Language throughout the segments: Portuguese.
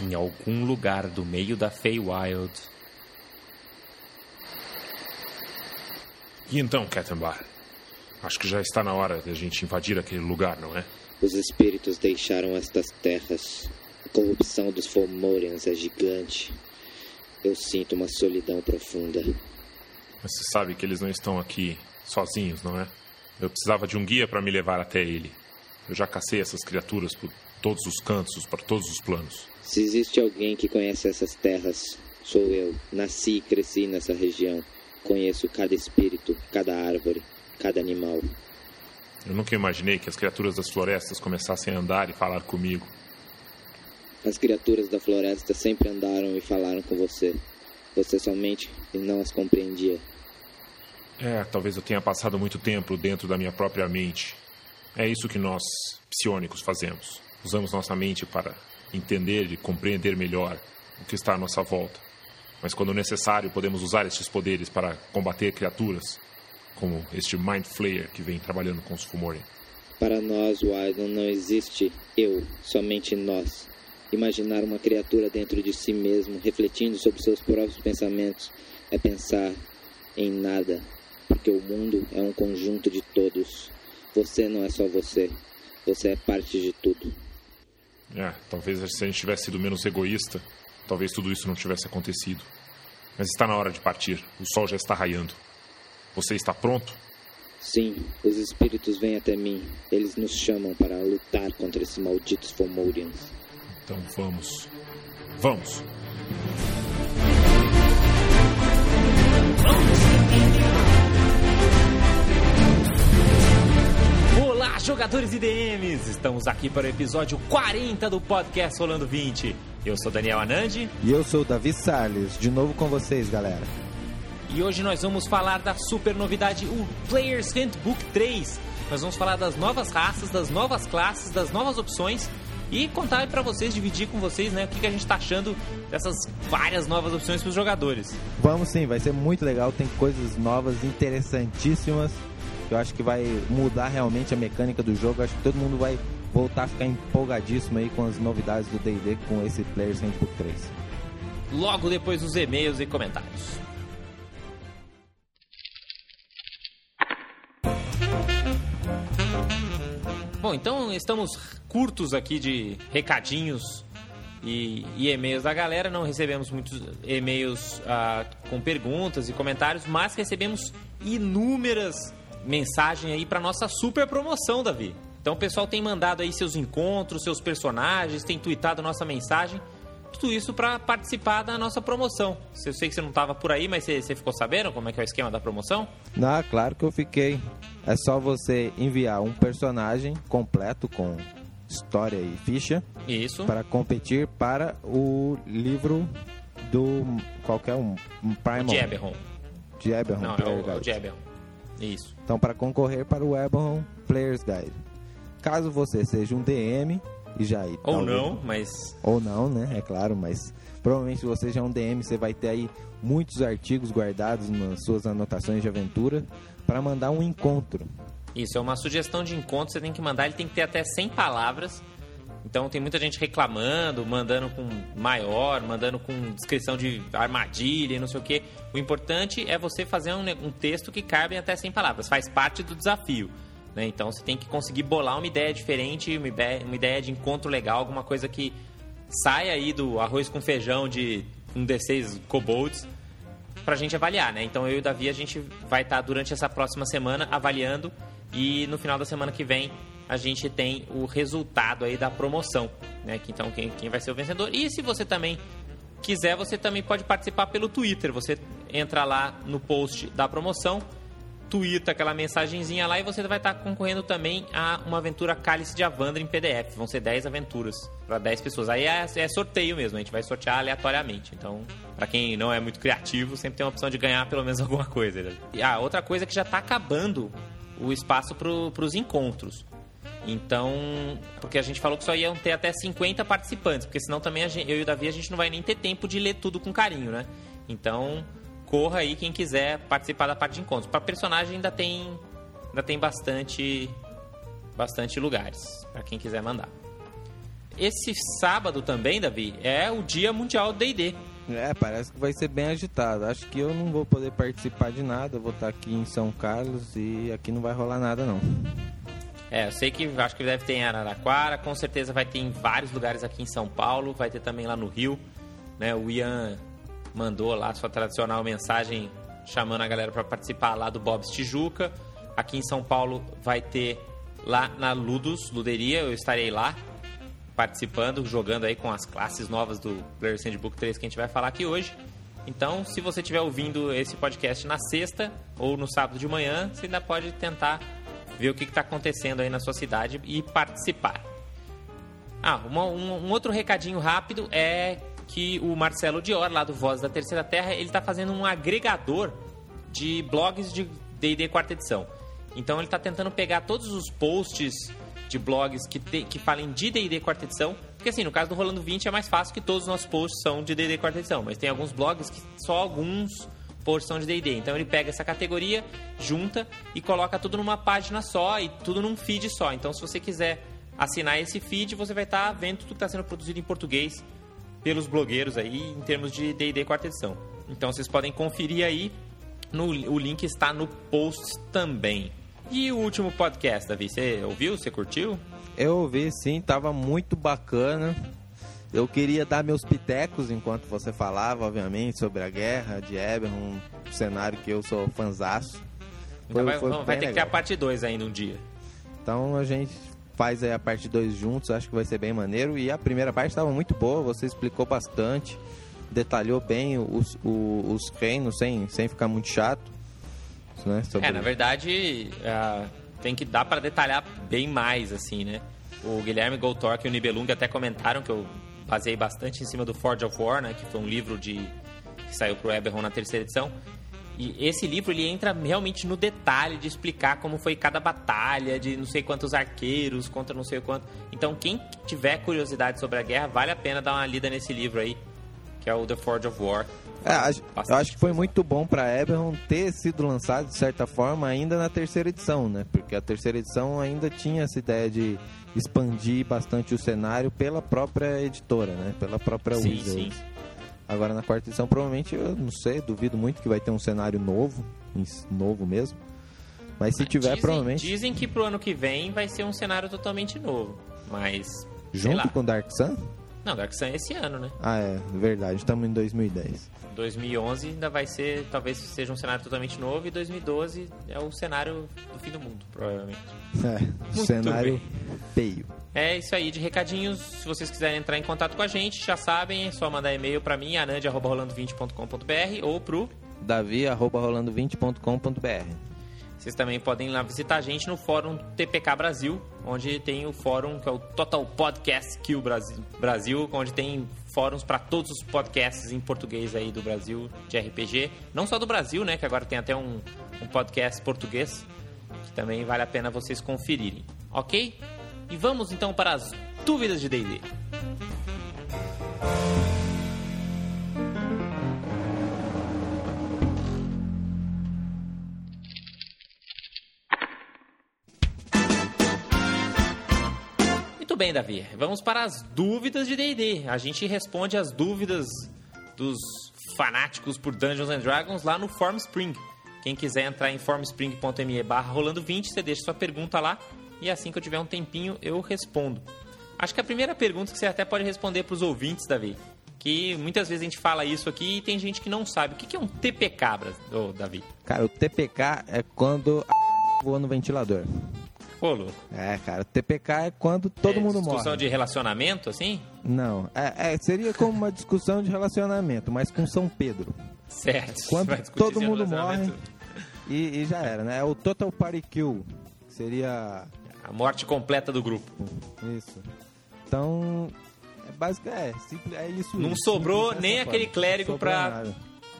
em algum lugar do meio da Feywild. E então, Kettenbar? Acho que já está na hora de a gente invadir aquele lugar, não é? Os espíritos deixaram estas terras. A corrupção dos Fomorians é gigante. Eu sinto uma solidão profunda. Mas você sabe que eles não estão aqui sozinhos, não é? Eu precisava de um guia para me levar até ele. Eu já cacei essas criaturas por todos os cantos, para todos os planos. Se existe alguém que conhece essas terras, sou eu. Nasci e cresci nessa região. Conheço cada espírito, cada árvore, cada animal. Eu nunca imaginei que as criaturas das florestas começassem a andar e falar comigo. As criaturas da floresta sempre andaram e falaram com você. Você somente não as compreendia. É, talvez eu tenha passado muito tempo dentro da minha própria mente. É isso que nós, psionicos, fazemos. Usamos nossa mente para entender e compreender melhor o que está à nossa volta. Mas quando necessário, podemos usar estes poderes para combater criaturas, como este Mind Flayer que vem trabalhando com os Fumorian. Para nós, Wydon, não existe eu, somente nós. Imaginar uma criatura dentro de si mesmo, refletindo sobre seus próprios pensamentos, é pensar em nada, porque o mundo é um conjunto de todos. Você não é só você, você é parte de tudo. É, talvez se a gente tivesse sido menos egoísta, talvez tudo isso não tivesse acontecido. Mas está na hora de partir, o sol já está raiando. Você está pronto? Sim, os espíritos vêm até mim. Eles nos chamam para lutar contra esses malditos Fomorians. Então vamos. Vamos! Olá, jogadores e DMs! Estamos aqui para o episódio 40 do podcast Rolando 20. Eu sou Daniel Anandi. E eu sou o Davi Salles, de novo com vocês, galera. E hoje nós vamos falar da super novidade, o Player's Handbook 3. Nós vamos falar das novas raças, das novas classes, das novas opções e contar para vocês, dividir com vocês, né, o que, que a gente está achando dessas várias novas opções para os jogadores. Vamos sim, vai ser muito legal, tem coisas novas, interessantíssimas. Eu acho que vai mudar realmente a mecânica do jogo. Eu acho que todo mundo vai voltar a ficar empolgadíssimo aí com as novidades do D&D com esse Players Handbook 3. Logo depois dos e-mails e comentários. Bom, então estamos curtos aqui de recadinhos e, e e-mails da galera. Não recebemos muitos e-mails ah, com perguntas e comentários, mas recebemos inúmeras mensagens aí para nossa super promoção, Davi. Então o pessoal tem mandado aí seus encontros, seus personagens, tem tweetado nossa mensagem. Tudo isso para participar da nossa promoção. Eu sei que você não estava por aí, mas você, você ficou sabendo como é que é o esquema da promoção? Ah, claro que eu fiquei. É só você enviar um personagem completo com história e ficha Isso. para competir para o livro do qualquer um, um Primal. O Jeberon. Jeberon Não, é o, o. Jeberon. Isso. Então, para concorrer para o Eberron Player's Guide. Caso você seja um DM e já aí, Ou talvez- não, mas ou não, né? É claro, mas provavelmente se você já é um DM, você vai ter aí muitos artigos guardados nas suas anotações de aventura para mandar um encontro. Isso, é uma sugestão de encontro, você tem que mandar, ele tem que ter até 100 palavras. Então tem muita gente reclamando, mandando com maior, mandando com descrição de armadilha e não sei o que. O importante é você fazer um, um texto que cabe até 100 palavras, faz parte do desafio. Né? Então você tem que conseguir bolar uma ideia diferente, uma ideia, uma ideia de encontro legal, alguma coisa que saia aí do arroz com feijão de um D6 kobolds pra gente avaliar, né? Então eu e o Davi a gente vai estar durante essa próxima semana avaliando e no final da semana que vem a gente tem o resultado aí da promoção, né? Então quem, quem vai ser o vencedor. E se você também quiser, você também pode participar pelo Twitter. Você entra lá no post da promoção, twitta aquela mensagenzinha lá e você vai estar concorrendo também a uma aventura Cálice de Avandra em PDF. Vão ser 10 aventuras para 10 pessoas. Aí é, é sorteio mesmo, a gente vai sortear aleatoriamente. Então, para quem não é muito criativo, sempre tem a opção de ganhar pelo menos alguma coisa. né? E a outra coisa é que já está acabando o espaço para os encontros. Então, porque a gente falou que só iam ter até 50 participantes, porque senão também gente- eu e o Davi a gente não vai nem ter tempo de ler tudo com carinho, né? Então, corra aí quem quiser participar da parte de encontros. Para personagem ainda tem ainda tem bastante bastante lugares para quem quiser mandar. esse sábado também, Davi, é o Dia Mundial do D&D. É, parece que vai ser bem agitado. Acho que eu não vou poder participar de nada. Eu vou estar aqui em São Carlos e aqui não vai rolar nada, não. É, eu sei que acho que deve ter em Araraquara, com certeza vai ter em vários lugares aqui em São Paulo, vai ter também lá no Rio. Né? O Ian mandou lá sua tradicional mensagem chamando a galera para participar lá do Bob's Tijuca. Aqui em São Paulo vai ter lá na Ludus, Luderia, eu estarei lá participando, jogando aí com as classes novas do Player Sandbook 3 que a gente vai falar aqui hoje. Então, se você estiver ouvindo esse podcast na sexta ou no sábado de manhã, você ainda pode tentar ver o que está acontecendo aí na sua cidade e participar. Ah, uma, um, um, outro recadinho rápido é que o Marcelo Dior, lá do Voz da Terceira Terra, ele está fazendo um agregador de blogs de D&D quarta edição. Então ele está tentando pegar todos os posts de blogs que, te, que falem de D&D quarta edição, porque assim, no caso do Rolando 20 é mais fácil que todos os nossos posts são de D&D quarta edição, mas tem alguns blogs que só alguns porção de D&D. Então ele pega essa categoria, junta e coloca tudo numa página só e tudo num feed só. Então se você quiser assinar esse feed, você vai estar tá vendo tudo que está sendo produzido em português pelos blogueiros aí em termos de D&D quarta edição. Então vocês podem conferir aí, no, o link está no post também. E o último podcast, Davi, você ouviu? Você curtiu? Eu ouvi, sim, tava muito bacana. Eu queria dar meus pitecos enquanto você falava, obviamente, sobre a guerra de Eberron, um cenário que eu sou fanzaço. Foi, vai, foi vai ter legal. que ter a parte 2 ainda um dia. Então a gente faz aí a parte 2 juntos, acho que vai ser bem maneiro. E a primeira parte estava muito boa, você explicou bastante, detalhou bem os, os, os reinos sem, sem ficar muito chato. Né, sobre... É, na verdade, uh, tem que dar para detalhar bem mais, assim, né? O Guilherme Goltork e o Nibelung até comentaram que eu baseei bastante em cima do Forge of War, né, que foi um livro de que saiu pro Eberron na terceira edição. E esse livro ele entra realmente no detalhe de explicar como foi cada batalha, de não sei quantos arqueiros contra não sei quanto. Então, quem tiver curiosidade sobre a guerra, vale a pena dar uma lida nesse livro aí, que é o The Forge of War. É, eu acho que foi muito bom para Eberron ter sido lançado de certa forma ainda na terceira edição, né? Porque a terceira edição ainda tinha essa ideia de expandir bastante o cenário pela própria editora, né? Pela própria sim, Wizards. Sim. Agora na quarta edição, provavelmente, eu não sei, duvido muito que vai ter um cenário novo, novo mesmo. Mas se tiver, dizem, provavelmente. Dizem que pro ano que vem vai ser um cenário totalmente novo. Mas. Junto com Dark Sun? Não, Dark Sun é esse ano, né? Ah, é, verdade. Estamos em 2010. 2011 ainda vai ser, talvez seja um cenário totalmente novo, e 2012 é o cenário do fim do mundo, provavelmente. É, Muito cenário feio. É isso aí de recadinhos. Se vocês quiserem entrar em contato com a gente, já sabem, é só mandar e-mail para mim, anand.rolando20.com.br ou pro davi.rolando20.com.br. Vocês também podem ir lá visitar a gente no fórum TPK Brasil, onde tem o fórum que é o Total Podcast Kill Brasil, onde tem fóruns para todos os podcasts em português aí do Brasil de RPG, não só do Brasil, né, que agora tem até um, um podcast português que também vale a pena vocês conferirem, ok? E vamos então para as dúvidas de D&D. Muito bem, Davi. Vamos para as dúvidas de D&D. A gente responde as dúvidas dos fanáticos por Dungeons and Dragons lá no Formspring. Quem quiser entrar em formspring.me barra rolando 20, você deixa sua pergunta lá e assim que eu tiver um tempinho eu respondo. Acho que a primeira pergunta que você até pode responder para os ouvintes, Davi, que muitas vezes a gente fala isso aqui e tem gente que não sabe. O que é um TPK, Davi? Cara, o TPK é quando a voa no ventilador. Louco. É, cara, TPK é quando todo é, mundo discussão morre. Discussão de relacionamento, assim? Não, é, é, seria como uma discussão de relacionamento, mas com São Pedro. Certo. Quando todo mundo morre e, e, já era, né? É o Total Party Kill, seria... A morte completa do grupo. Isso. Então, é básico, é, simples, é isso. Não isso, sobrou nem aquele clérigo pra nada.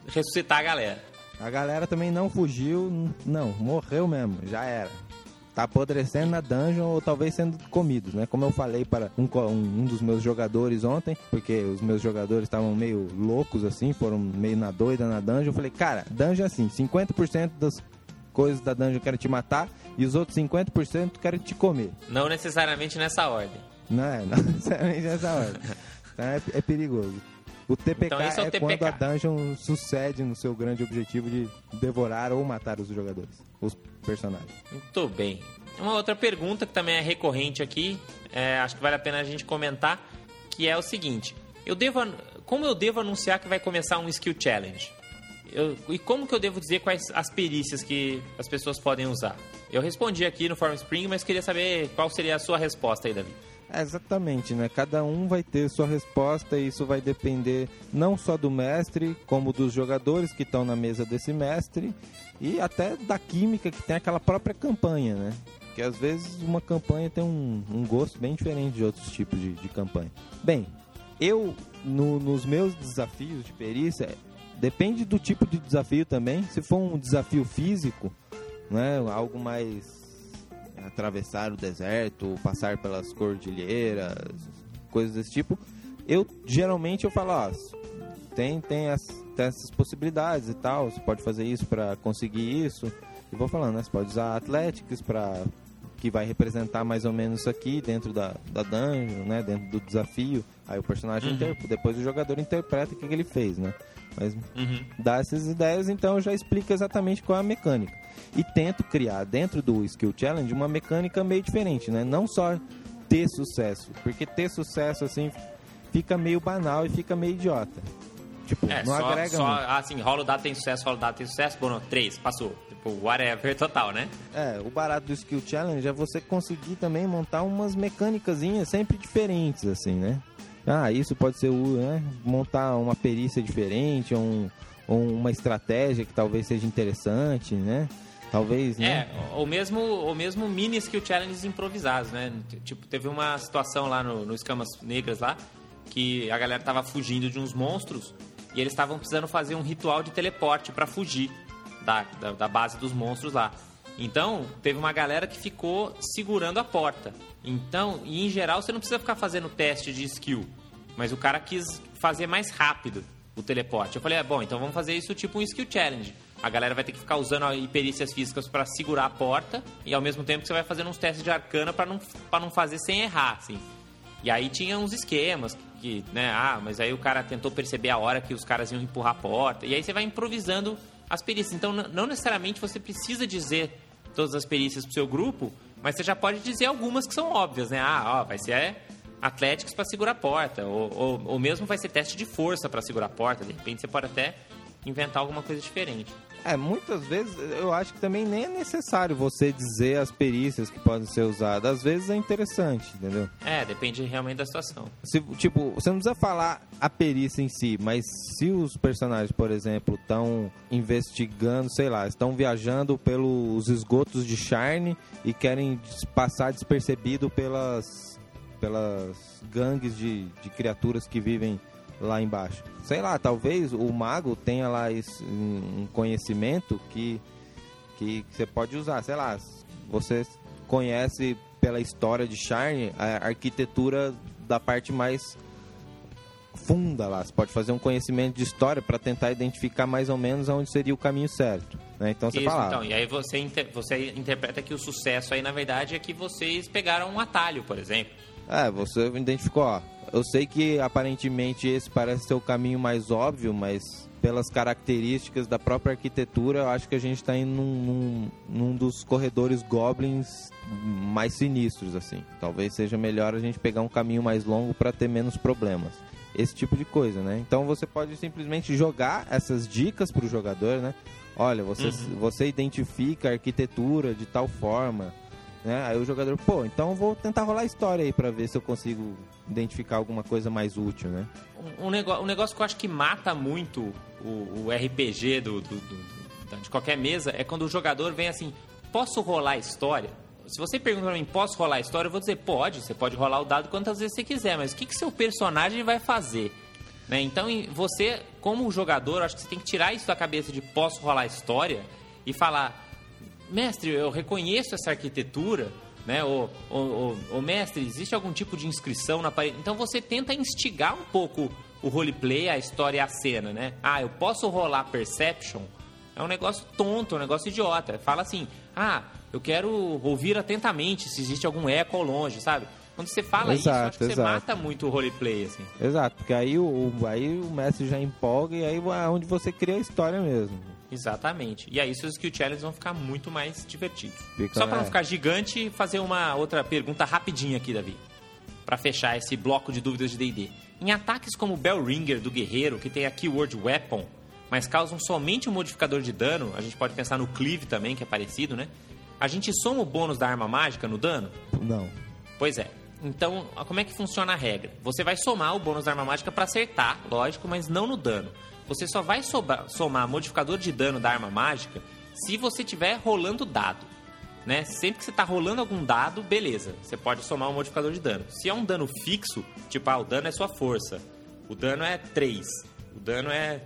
ressuscitar a galera. A galera também não fugiu, não, morreu mesmo, já era tá apodrecendo na dungeon ou talvez sendo comidos, né? Como eu falei para um, um dos meus jogadores ontem, porque os meus jogadores estavam meio loucos assim, foram meio na doida na dungeon. Eu falei, cara, dungeon é assim, 50% das coisas da dungeon querem te matar e os outros 50% querem te comer. Não necessariamente nessa ordem. Não é, não necessariamente nessa ordem. Então é, é perigoso. O TPK Então, esse é o é TPK. quando a dungeon sucede no seu grande objetivo de devorar ou matar os jogadores, os personagens. Muito bem. Uma outra pergunta que também é recorrente aqui, é, acho que vale a pena a gente comentar, que é o seguinte: eu devo, como eu devo anunciar que vai começar um skill challenge? Eu- e como que eu devo dizer quais as perícias que as pessoas podem usar? Eu respondi aqui no Forum Spring, mas queria saber qual seria a sua resposta aí, Davi. É, exatamente, né? Cada um vai ter sua resposta e isso vai depender não só do mestre, como dos jogadores que estão na mesa desse mestre e até da química que tem aquela própria campanha, né? Que às vezes uma campanha tem um, um gosto bem diferente de outros tipos de, de campanha. Bem, eu, no- nos meus desafios de perícia, depende do tipo de desafio também. Se for um desafio físico, né? Algo mais atravessar o deserto, passar pelas cordilheiras, coisas desse tipo. Eu geralmente eu falo, ó, tem tem, as, tem essas possibilidades e tal, você pode fazer isso para conseguir isso. E vou falando, né? Você pode usar Athletics para que vai representar mais ou menos isso aqui dentro da, da dungeon, né? Dentro do desafio. Aí o personagem inter- depois o jogador interpreta o que, que ele fez, né? Mas dá essas ideias, então já explico exatamente qual é a mecânica. E tento criar dentro do Skill Challenge uma mecânica meio diferente, né? Não só ter sucesso, porque ter sucesso assim fica meio banal e fica meio idiota. Tipo, É, não só, agrega só muito. assim, rola o dado tem sucesso, rola o dado tem sucesso, bom, não, três, passou. Tipo, whatever, total, né? É, o barato do Skill Challenge é você conseguir também montar umas mecânicazinhas sempre diferentes, assim, né? Ah, isso pode ser né? Montar uma perícia diferente, um, uma estratégia que talvez seja interessante, né? Talvez, né? É, ou mesmo, ou mesmo mini skill challenges improvisados, né? Tipo, teve uma situação lá no, no Escamas Negras lá, que a galera tava fugindo de uns monstros e eles estavam precisando fazer um ritual de teleporte pra fugir da, da, da base dos monstros lá. Então, teve uma galera que ficou segurando a porta. Então, e em geral, você não precisa ficar fazendo teste de skill. Mas o cara quis fazer mais rápido o teleporte. Eu falei, é bom, então vamos fazer isso tipo um skill challenge. A galera vai ter que ficar usando perícias físicas pra segurar a porta e ao mesmo tempo você vai fazendo uns testes de arcana pra não, não fazer sem errar, assim. E aí tinha uns esquemas que, né, ah, mas aí o cara tentou perceber a hora que os caras iam empurrar a porta. E aí você vai improvisando as perícias. Então, não necessariamente você precisa dizer todas as perícias pro seu grupo, mas você já pode dizer algumas que são óbvias, né? Ah, ó, vai ser Atléticos para segurar a porta, ou, ou, ou mesmo vai ser teste de força para segurar a porta. De repente você pode até inventar alguma coisa diferente. É, muitas vezes eu acho que também nem é necessário você dizer as perícias que podem ser usadas. Às vezes é interessante, entendeu? É, depende realmente da situação. Se, tipo, você não precisa falar a perícia em si, mas se os personagens, por exemplo, estão investigando, sei lá, estão viajando pelos esgotos de Charne e querem passar despercebido pelas, pelas gangues de, de criaturas que vivem lá embaixo. Sei lá, talvez o mago tenha lá esse- um conhecimento que, que você pode usar. Sei lá, você conhece pela história de Charne a arquitetura da parte mais funda lá. Você pode fazer um conhecimento de história para tentar identificar mais ou menos onde seria o caminho certo. Né? Então você Isso, fala, então, e aí você, inter- você interpreta que o sucesso aí, na verdade, é que vocês pegaram um atalho, por exemplo. É, você identificou, ó. Eu sei que aparentemente esse parece ser o caminho mais óbvio, mas pelas características da própria arquitetura, eu acho que a gente está indo num, num, num dos corredores goblins mais sinistros, assim. Talvez seja melhor a gente pegar um caminho mais longo para ter menos problemas. Esse tipo de coisa, né? Então você pode simplesmente jogar essas dicas para o jogador, né? Olha, você, você identifica a arquitetura de tal forma, né? Aí o jogador, pô, então vou tentar rolar a história aí pra ver se eu consigo identificar alguma coisa mais útil, né? Um, um, nego- um negócio que eu acho que mata muito o, o RPG do, do- do- de qualquer mesa é quando o jogador vem assim: posso rolar a história? Se você pergunta pra mim, posso rolar a história? Eu vou dizer, pode, você pode rolar o dado quantas vezes você quiser, mas o que, que seu personagem vai fazer? Né? Então, você, como jogador, acho que você tem que tirar isso da cabeça de posso rolar a história e falar, mestre, eu reconheço essa arquitetura, né? Ou, ou, ou- ou, mestre, existe algum tipo de inscrição na parede? Então você tenta instigar um pouco o roleplay, a história e a cena, né? Ah, eu posso rolar perception? É um negócio tonto, é um negócio idiota. Fala assim, ah, eu quero ouvir atentamente se existe algum eco ao longe, sabe? Quando você fala isso, Exato, acho que você exato. mata muito o roleplay, assim. Exato, porque aí o, o- aí o mestre já empolga e aí é onde você cria a história mesmo. Exatamente. E aí os skill challenges vão ficar muito mais divertidos. Fica- Só para não é. ficar gigante, fazer uma outra pergunta rapidinha aqui, Davi. Para fechar esse bloco de dúvidas de D&D. Em ataques como o Bell Ringer do guerreiro, que tem a keyword weapon, mas causam somente um modificador de dano, a gente pode pensar no cleave também, que é parecido, né? A gente soma o bônus da arma mágica no dano? Não. Pois é. Então, como é que funciona a regra? Você vai somar o bônus da arma mágica para acertar, lógico, mas não no dano. Você só vai sobra- somar modificador de dano da arma mágica se você estiver rolando dado. Né? Sempre que você está rolando algum dado, beleza, você pode somar um modificador de dano. Se é um dano fixo, tipo, ah, o dano é sua força, o dano é 3, o dano é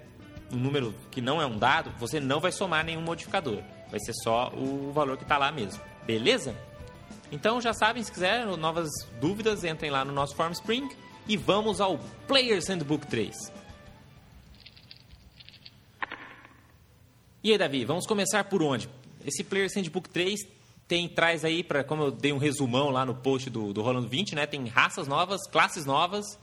um número que não é um dado, você não vai somar nenhum modificador. Vai ser só o valor que está lá mesmo. Beleza? Então já sabem, se quiser novas dúvidas, entrem lá no nosso Form Spring e vamos ao Players Handbook 3. E aí, Davi, vamos começar por onde? Esse Players Handbook 3 tem traz aí para como eu dei um resumão lá no post do, do Rolando 20, né? Tem raças novas, classes novas,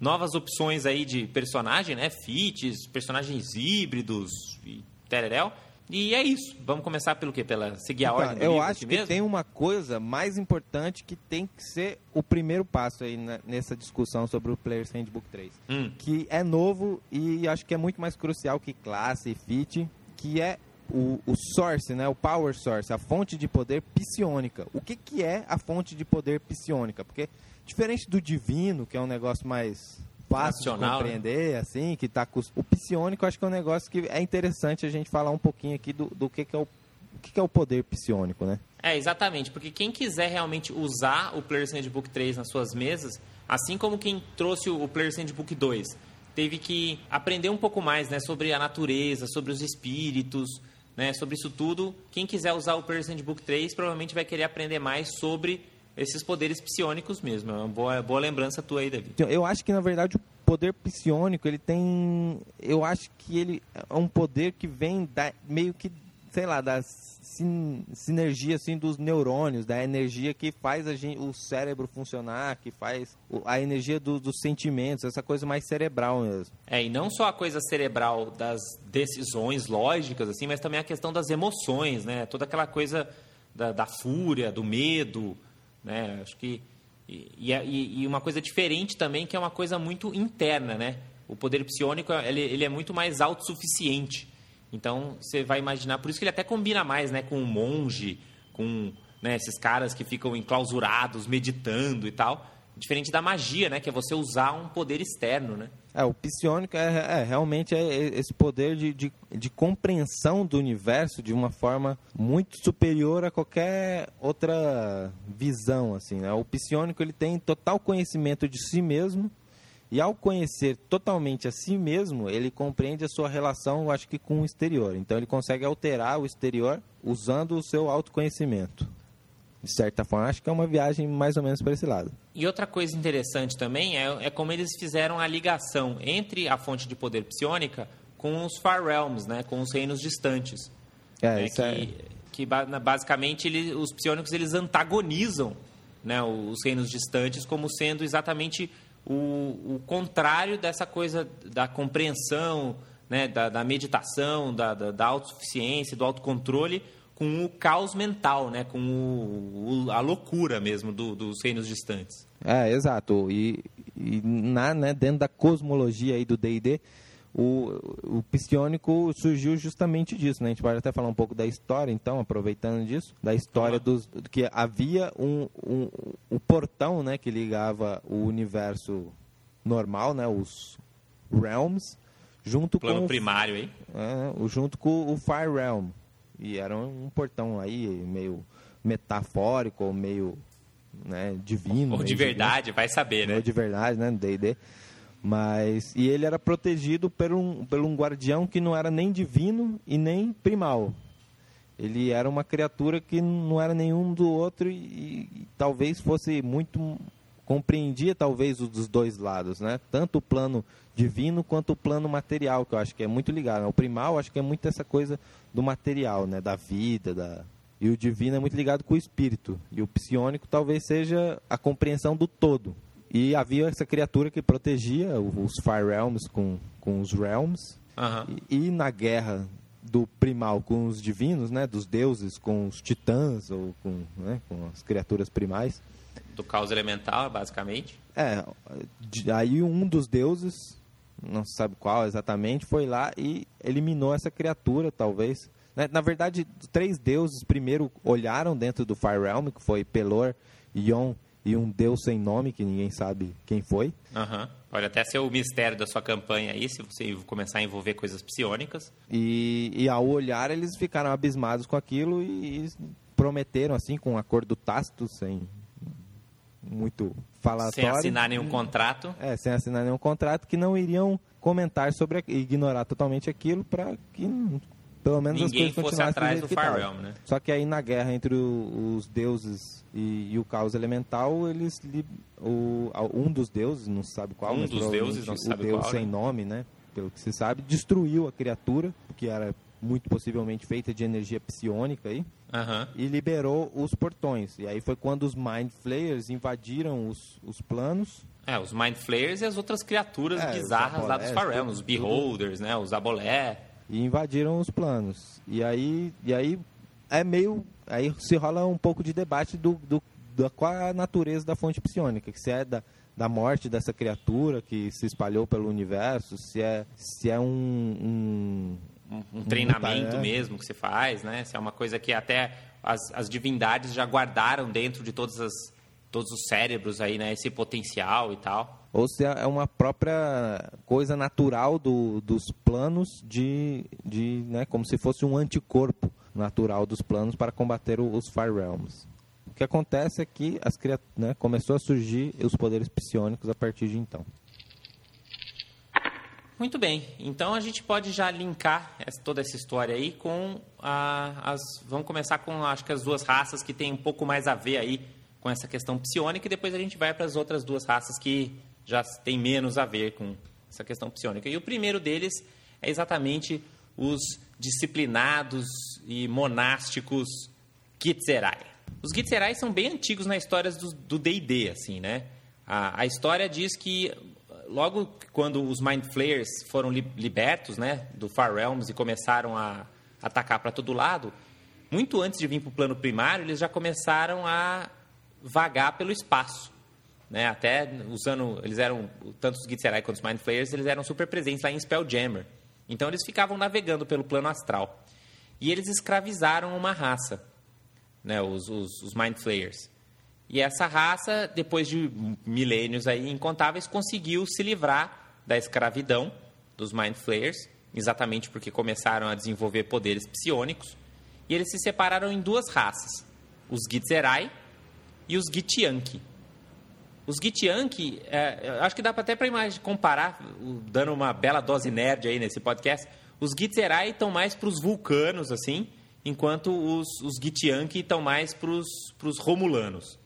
novas opções aí de personagem, né? Fits, personagens híbridos e tereréu. E é isso. Vamos começar pelo quê? Pela seguir a Então, ordem do eu acho que mesmo? tem uma coisa mais importante que tem que ser o primeiro passo aí na- nessa discussão sobre o Players Handbook 3. Hum. Que é novo e acho que é muito mais crucial que classe e fit, que é o, o source, né? O power source, a fonte de poder psiônica. O que, que é a fonte de poder psiônica? Porque diferente do divino, que é um negócio mais fácil Racional, de compreender, assim, que tá cus- o psiônico, acho que é um negócio que é interessante a gente falar um pouquinho aqui do, do que, que é o o que, que é o poder psiônico, né? É, exatamente, porque quem quiser realmente usar o Players Handbook 3 nas suas mesas, assim como quem trouxe o Players Handbook 2, teve que aprender um pouco mais né, sobre a natureza, sobre os espíritos, né, sobre isso tudo. Quem quiser usar o Players Handbook 3 provavelmente vai querer aprender mais sobre esses poderes psionicos mesmo. É uma boa, boa lembrança tua aí, David. Então, Eu acho que, na verdade, o poder psiônico, ele tem... Eu acho que ele é um poder que vem da, meio que, sei lá, da sin- sinergia, assim, dos neurônios, da energia que faz gente, o cérebro funcionar, que faz o- a energia do- dos sentimentos, essa coisa mais cerebral mesmo. É, e não só a coisa cerebral das decisões lógicas, assim, mas também a questão das emoções, né? Toda aquela coisa da, da fúria, do medo, né? Acho que... E, e- e uma coisa diferente também, que é uma coisa muito interna, né? O poder psiônico, ele, ele é muito mais autossuficiente. Então, você vai imaginar... Por isso que ele até combina mais, né? Com um monge, com né, esses caras que ficam enclausurados, meditando e tal. Diferente da magia, né? Que é você usar um poder externo, né? É, o psiônico é, é, realmente é esse poder de, de, de compreensão do universo de uma forma muito superior a qualquer outra visão, assim, né? O psiônico, ele tem total conhecimento de si mesmo e ao conhecer totalmente a si mesmo, ele compreende a sua relação, acho que com o exterior. Então ele consegue alterar o exterior usando o seu autoconhecimento. De certa forma, acho que é uma viagem mais ou menos para esse lado. E outra coisa interessante também é, é como eles fizeram a ligação entre a fonte de poder psiônica com os Far Realms, né, com os reinos distantes. É, né, isso que é- que basicamente ele- os psiônicos eles antagonizam né, os reinos distantes como sendo exatamente o, o contrário dessa coisa da compreensão, né, da, da meditação, da, da, da autossuficiência, do autocontrole, com o caos mental, né, com o- o- a loucura mesmo do- dos reinos distantes. É, exato. E, e na, né, dentro da cosmologia aí do D&D, o, o psionico surgiu justamente disso, né? A gente pode até falar um pouco da história, então, aproveitando disso, da história dos que havia um, um, um portão, né, que ligava o universo normal, né, os realms, junto Plano com o- primário aí. é, junto com o Fire Realm. E era um portão aí meio metafórico, ou meio né, divino. Ou de divino. verdade, vai saber, né? Ou de verdade, né? D&D. Mas... E ele era protegido por um, por um guardião que não era nem divino e nem primal. Ele era uma criatura que não era nenhum do outro e, e talvez fosse muito... Compreendia talvez os dos dois lados, né? Tanto o plano divino quanto o plano material, que eu acho que é muito ligado. O primal, acho que é muito essa coisa do material, né? Da vida, da, E o divino é muito ligado com o espírito. E o psionico talvez seja a compreensão do todo. E havia essa criatura que protegia os Fire Realms com, com os Realms. Aham. E, e na guerra do primal com os divinos, né, dos deuses com os titãs ou com, né, com as criaturas primais, Do caos elemental, basicamente. é, aí um dos deuses, não se sabe qual exatamente, foi lá e eliminou essa criatura, talvez. Né, Na verdade, três deuses primeiro olharam dentro do Fire Realm, que foi Pelor, Ion e um deus sem nome, que ninguém sabe quem foi. Aham. Pode até ser o mistério da sua campanha aí, se você começar a envolver coisas psionicas. E, e ao olhar, eles ficaram abismados com aquilo e, e prometeram, assim, com um acordo tácito, sem muito falatório. Sem assinar nenhum contrato. É, sem assinar nenhum contrato, que não iriam comentar sobre, ignorar totalmente aquilo para que pelo menos Ninguém as coisas fosse continuassem atrás do Fire tava. Realm, né? Só que aí na guerra entre o- os deuses e, e o caos elemental, eles li- o, um dos deuses, não se sabe qual, Um mas dos deuses, não se o sabe deus qual, sem né? nome, né? Pelo que se sabe, destruiu a criatura, que era muito possivelmente feita de energia psionica aí, Aham. e liberou os portões. E aí foi quando os Mind Flayers invadiram os, os planos É, os Mind Flayers e as outras criaturas É, bizarras os lá dos abolés, tudo- os Beholders, né? Os Abolé. E invadiram os planos. E aí, e aí é meio. Aí se rola um pouco de debate do, do, da qual é a natureza da fonte psionica, que se é da, da morte dessa criatura que se espalhou pelo universo, se é, se é um. um Um, um treinamento é. mesmo que se faz, né? Se é uma coisa que até as, as divindades já guardaram dentro de todas as, todos os cérebros aí, né? Esse potencial e tal. Ou se é uma própria coisa natural do, dos planos de, de né, como se fosse um anticorpo natural dos planos para combater os Fire Realms. O que acontece é que as né, começou a surgir os poderes psionicos a partir de então. Muito bem, então a gente pode já linkar toda essa história aí com a, as. Vamos começar com acho que as duas raças que tem um pouco mais a ver aí com essa questão psionica e depois a gente vai para as outras duas raças que já tem menos a ver com essa questão psionica. E o primeiro deles é exatamente os disciplinados e monásticos Gitzerai. Os Gitzerai são bem antigos na história do D&D, assim, né? A, a história diz que logo quando os Mind Flayers foram li- libertos, né, do Far Realms e começaram a atacar para todo lado, muito antes de vir para o plano primário, eles já começaram a vagar pelo espaço. Né? Até usando. Eles eram. Tanto os Gitzerai quanto os Mind Flayers, eles eram super presentes lá em Spelljammer. Então eles ficavam navegando pelo plano astral. E eles escravizaram uma raça, né? os, os, os Mind Flayers. E essa raça, depois de milênios aí incontáveis, conseguiu se livrar da escravidão dos Mind Flayers, exatamente porque começaram a desenvolver poderes psionicos. E eles se separaram em duas raças: os Gitzerai e os Gitianki. Os Gitianki, é, acho que dá até para comparar, dando uma bela dose nerd aí nesse podcast. Os Gitzerai estão mais para os vulcanos, assim, enquanto os, os Gitianki estão mais para os romulanos.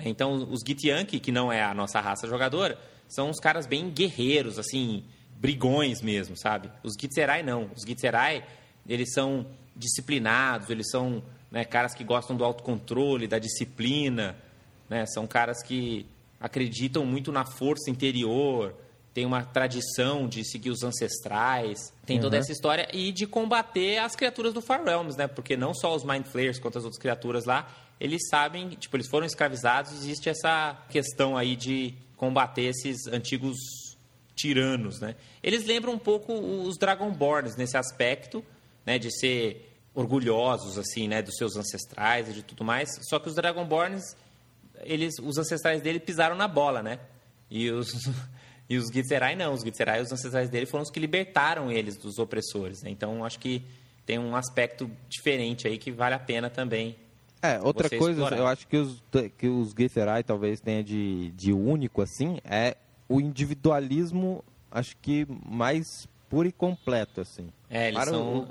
Então, os Gitianki, que não é a nossa raça jogadora, são uns caras bem guerreiros, assim, brigões mesmo, sabe? Os Gitzerai não. Os Gitzerai, eles são disciplinados, eles são né, caras que gostam do autocontrole, da disciplina, né? São caras que acreditam muito na força interior, tem uma tradição de seguir os ancestrais, tem toda Uhum. essa história e de combater as criaturas do Far Realms, né? Porque não só os Mind Flayers quanto as outras criaturas lá, eles sabem, tipo, eles foram escravizados, existe essa questão aí de combater esses antigos tiranos, né? Eles lembram um pouco os Dragonborns nesse aspecto, né, de ser orgulhosos assim, né, dos seus ancestrais e de tudo mais. Só que os Dragonborns, eles, os ancestrais dele pisaram na bola, né? E os e os Gitzerai não, os Gitzerai, os ancestrais dele foram os que libertaram eles dos opressores. Né? Então acho que tem um aspecto diferente aí que vale a pena também. É, outra coisa, explorar. eu acho que os, que os Gitzerai talvez tenha de, de único, assim, é o individualismo, acho que mais puro e completo, assim. É, eles Para são o,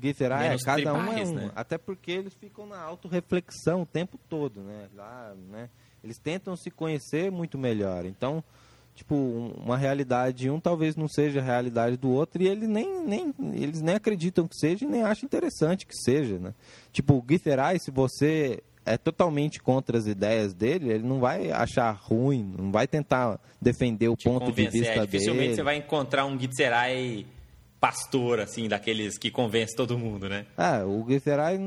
Gitzerai, é, cada um é um. né? Até porque eles ficam na autorreflexão o tempo todo, né? Lá, né? Eles tentam se conhecer muito melhor. Então, tipo, uma realidade um talvez não seja a realidade do outro e eles nem, nem, eles nem acreditam que seja e nem acham interessante que seja, né? Tipo, o Guiterai, se você é totalmente contra as ideias dele, ele não vai achar ruim, não vai tentar defender o Te ponto de vista é, dificilmente dele. Dificilmente você vai encontrar um Gitzerai pastor, assim, daqueles que convence todo mundo, né? É, o Gitzerai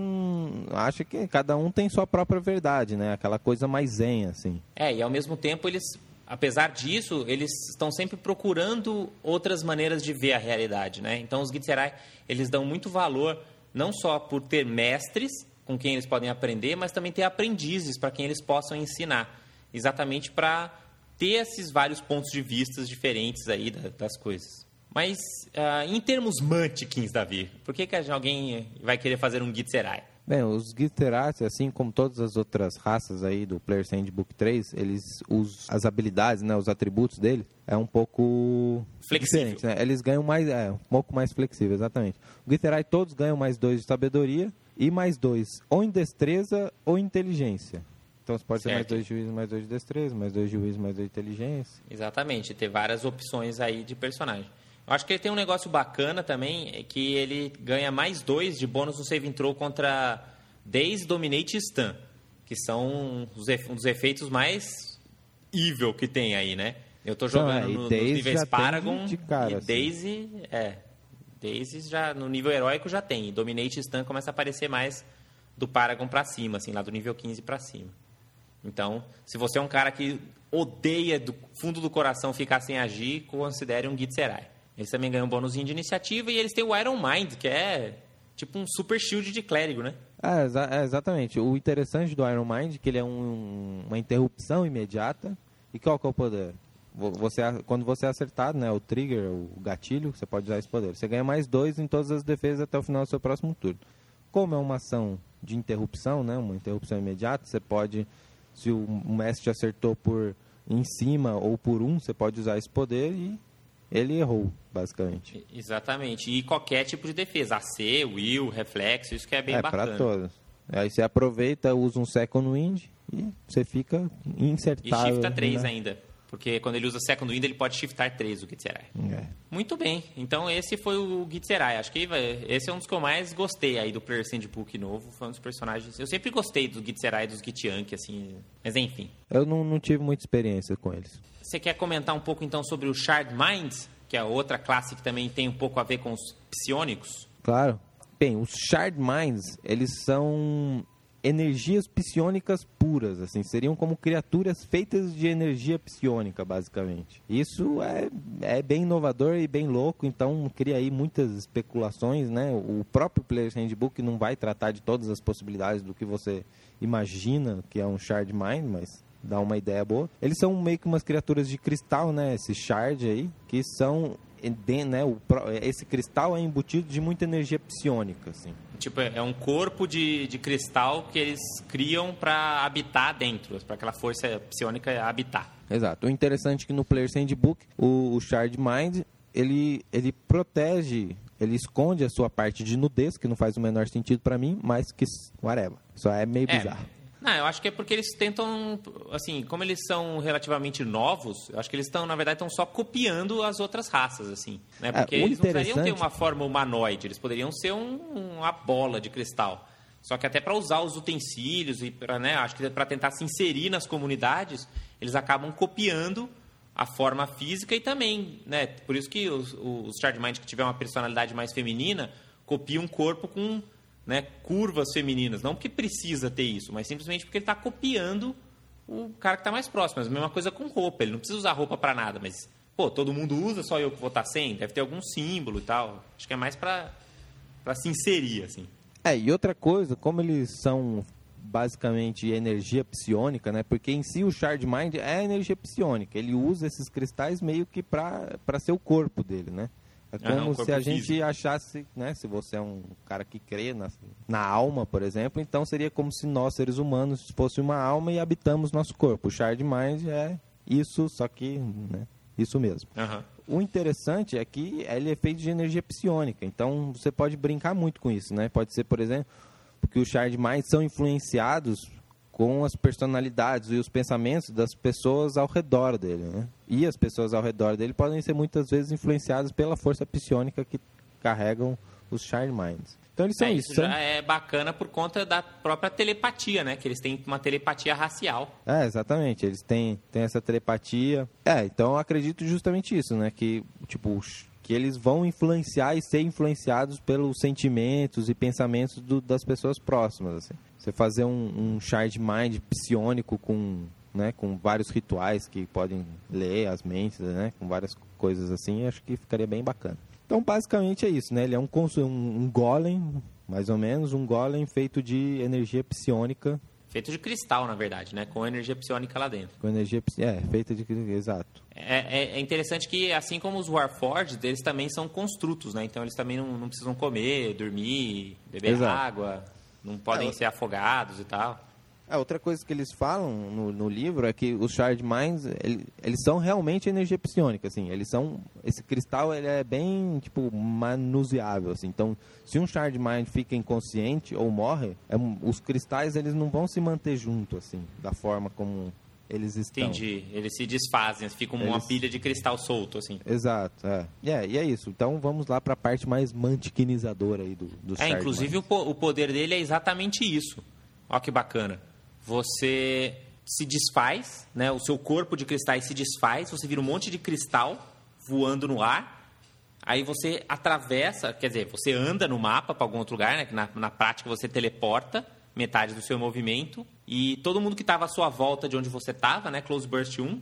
acha que cada um tem sua própria verdade, né? Aquela coisa mais zen, assim. É, e ao mesmo tempo eles, apesar disso, eles estão sempre procurando outras maneiras de ver a realidade, né? Então os Gitzerai, eles dão muito valor não só por ter mestres, com quem eles podem aprender, mas também ter aprendizes para quem eles possam ensinar, exatamente para ter esses vários pontos de vista diferentes aí das coisas. Mas uh, em termos mantikins, Davi, por que, que alguém vai querer fazer um Gitzerai? Bem, os Gitzerai, assim como todas as outras raças aí do Player's Handbook 3, eles os, as habilidades, né, os atributos dele é um pouco flexível. Né? Eles ganham mais, é, um pouco mais flexível, exatamente. O Gitzerai todos ganham mais dois de sabedoria e mais dois, ou em destreza ou em inteligência. Então você pode certo. ter mais dois juízes, mais dois de destreza, mais dois juízes, mais dois de inteligência. Exatamente, ter várias opções aí de personagem. Acho que ele tem um negócio bacana também, é que ele ganha mais dois de bônus no save throw contra Daze, Dominate e Stun, que são um dos efeitos mais evil que tem aí, né? Eu estou jogando então, no, nos níveis Paragon de cara, e assim. Daisy, é, Daisy já no nível heróico já tem. Dominate e Stun começa a aparecer mais do Paragon para cima, assim, lá do nível 15 para cima. Então, se você é um cara que odeia do fundo do coração ficar sem agir, considere um Gitzerai. Eles também ganham um bônus de iniciativa e eles têm o Iron Mind, que é tipo um super shield de clérigo, né? É, exa é, exatamente. O interessante do Iron Mind é que ele é um, uma interrupção imediata. E qual que é o poder? Você, quando você é acertado, né, o trigger, o gatilho, você pode usar esse poder. Você ganha mais dois em todas as defesas até o final do seu próximo turno. Como é uma ação de interrupção, né, uma interrupção imediata, você pode, se o mestre acertou por em cima ou por um, você pode usar esse poder e ele errou, basicamente. Exatamente. E qualquer tipo de defesa, AC, will, reflexo, isso que é bem é, bacana. É, para todos. Aí você aproveita, usa um second wind e você fica insertável. E shifta 3 né? ainda. Porque quando ele usa Second Wind, ele pode shiftar 3 o Gitzerai. É. Muito bem. Então esse foi o Gitzerai. Acho que esse é um dos que eu mais gostei aí do Player Sandbook novo. Foi um dos personagens... Eu sempre gostei do Gitzerai e dos Gitiank, assim... Mas enfim. Eu não, não tive muita experiência com eles. Você quer comentar um pouco então sobre o Shard Minds? Que é outra classe que também tem um pouco a ver com os psionicos? Claro. Bem, os Shard Minds, eles são energias psionicas puras, assim, seriam como criaturas feitas de energia psionica, basicamente. Isso é, é bem inovador e bem louco, então cria aí muitas especulações, né? O próprio Player's Handbook não vai tratar de todas as possibilidades do que você imagina que é um Shard Mind, mas dá uma ideia boa. Eles são meio que umas criaturas de cristal, né? Esse Shard aí, que são né, o, esse cristal é embutido de muita energia psionica, assim. Tipo, é um corpo de, de cristal que eles criam para habitar dentro, para aquela força psionica habitar. Exato. O interessante é que no Player Handbook, o, o Shard Mind, ele, ele protege, ele esconde a sua parte de nudez, que não faz o menor sentido para mim, mas que, whatever. Só é meio é, bizarro. Não, eu acho que é porque eles tentam, assim, como eles são relativamente novos, eu acho que eles estão, na verdade, estão só copiando as outras raças, assim, né? É, porque é, eles não precisariam ter uma forma humanoide, eles poderiam ser um, uma bola de cristal. Só que até para usar os utensílios e para, né, acho que para tentar se inserir nas comunidades, eles acabam copiando a forma física e também, né? Por isso que os, os Mind que tiver uma personalidade mais feminina copiam um corpo com né, curvas femininas. Não porque precisa ter isso, mas simplesmente porque ele está copiando o cara que está mais próximo. Mas a mesma coisa com roupa. Ele não precisa usar roupa para nada, mas, pô, todo mundo usa, só eu que vou estar tá sem? Deve ter algum símbolo e tal. Acho que é mais para se inserir, assim. É, e outra coisa, como eles são basicamente energia psiônica, né? Porque em si o Shard Mind é energia psionica. Ele usa esses cristais meio que para ser o corpo dele, né? É como se a gente físico. achasse, né? Se você é um cara que crê na, na alma, por exemplo, então seria como se nós, seres humanos, fosse uma alma e habitamos nosso corpo. O Shard Mind é isso, só que, né? Isso mesmo. Uhum. O interessante é que ele é feito de energia psiônica, então você pode brincar muito com isso, né? Pode ser, por exemplo, porque os Shard Minds são influenciados com as personalidades e os pensamentos das pessoas ao redor dele, né? E as pessoas ao redor dele podem ser muitas vezes influenciadas pela força psionica que carregam os Shard Minds. Então eles são É, isso. são- já é bacana por conta da própria telepatia, né? Que eles têm uma telepatia racial. É, exatamente. Eles têm, têm essa telepatia. É, então eu acredito justamente isso, né? Que, tipo, que eles vão influenciar e ser influenciados pelos sentimentos e pensamentos do- das pessoas próximas, assim. Você fazer um, um shard mind psionico com, né, com vários rituais que podem ler as mentes, né? Com várias coisas assim, acho que ficaria bem bacana. Então, basicamente é isso, né? Ele é um, um, um golem, mais ou menos, um golem feito de energia psionica Feito de cristal, na verdade, né? Com energia psionica lá dentro. Com energia. É, feita de. Exato. É, é- é interessante que, assim como os Warforged, eles também são construtos, né? Então eles também não, não precisam comer, dormir, beber Exato. água, não podem É, ser afogados e tal. É, outra coisa que eles falam no, no livro é que os Shard Minds, ele- eles são realmente energia psionica, assim. Eles são... Esse cristal, ele é bem, tipo, manuseável, assim. Então, se um Shard Mind fica inconsciente ou morre, é os cristais, eles não vão se manter junto, assim, da forma como eles estão. Entendi. Eles se desfazem, ficam uma Eles- pilha de cristal solto, assim. Exato, é. E é, e é isso. Então, vamos lá para a parte mais mantiquinizadora aí do, dos É, inclusive o, o poder dele é exatamente isso. Olha que bacana. Você se desfaz, né? O seu corpo de cristais se desfaz, você vira um monte de cristal voando no ar. Aí você atravessa, quer dizer, você anda no mapa para algum outro lugar, né? Na, na prática você teleporta metade do seu movimento e todo mundo que estava à sua volta de onde você estava, né? Close Burst 1,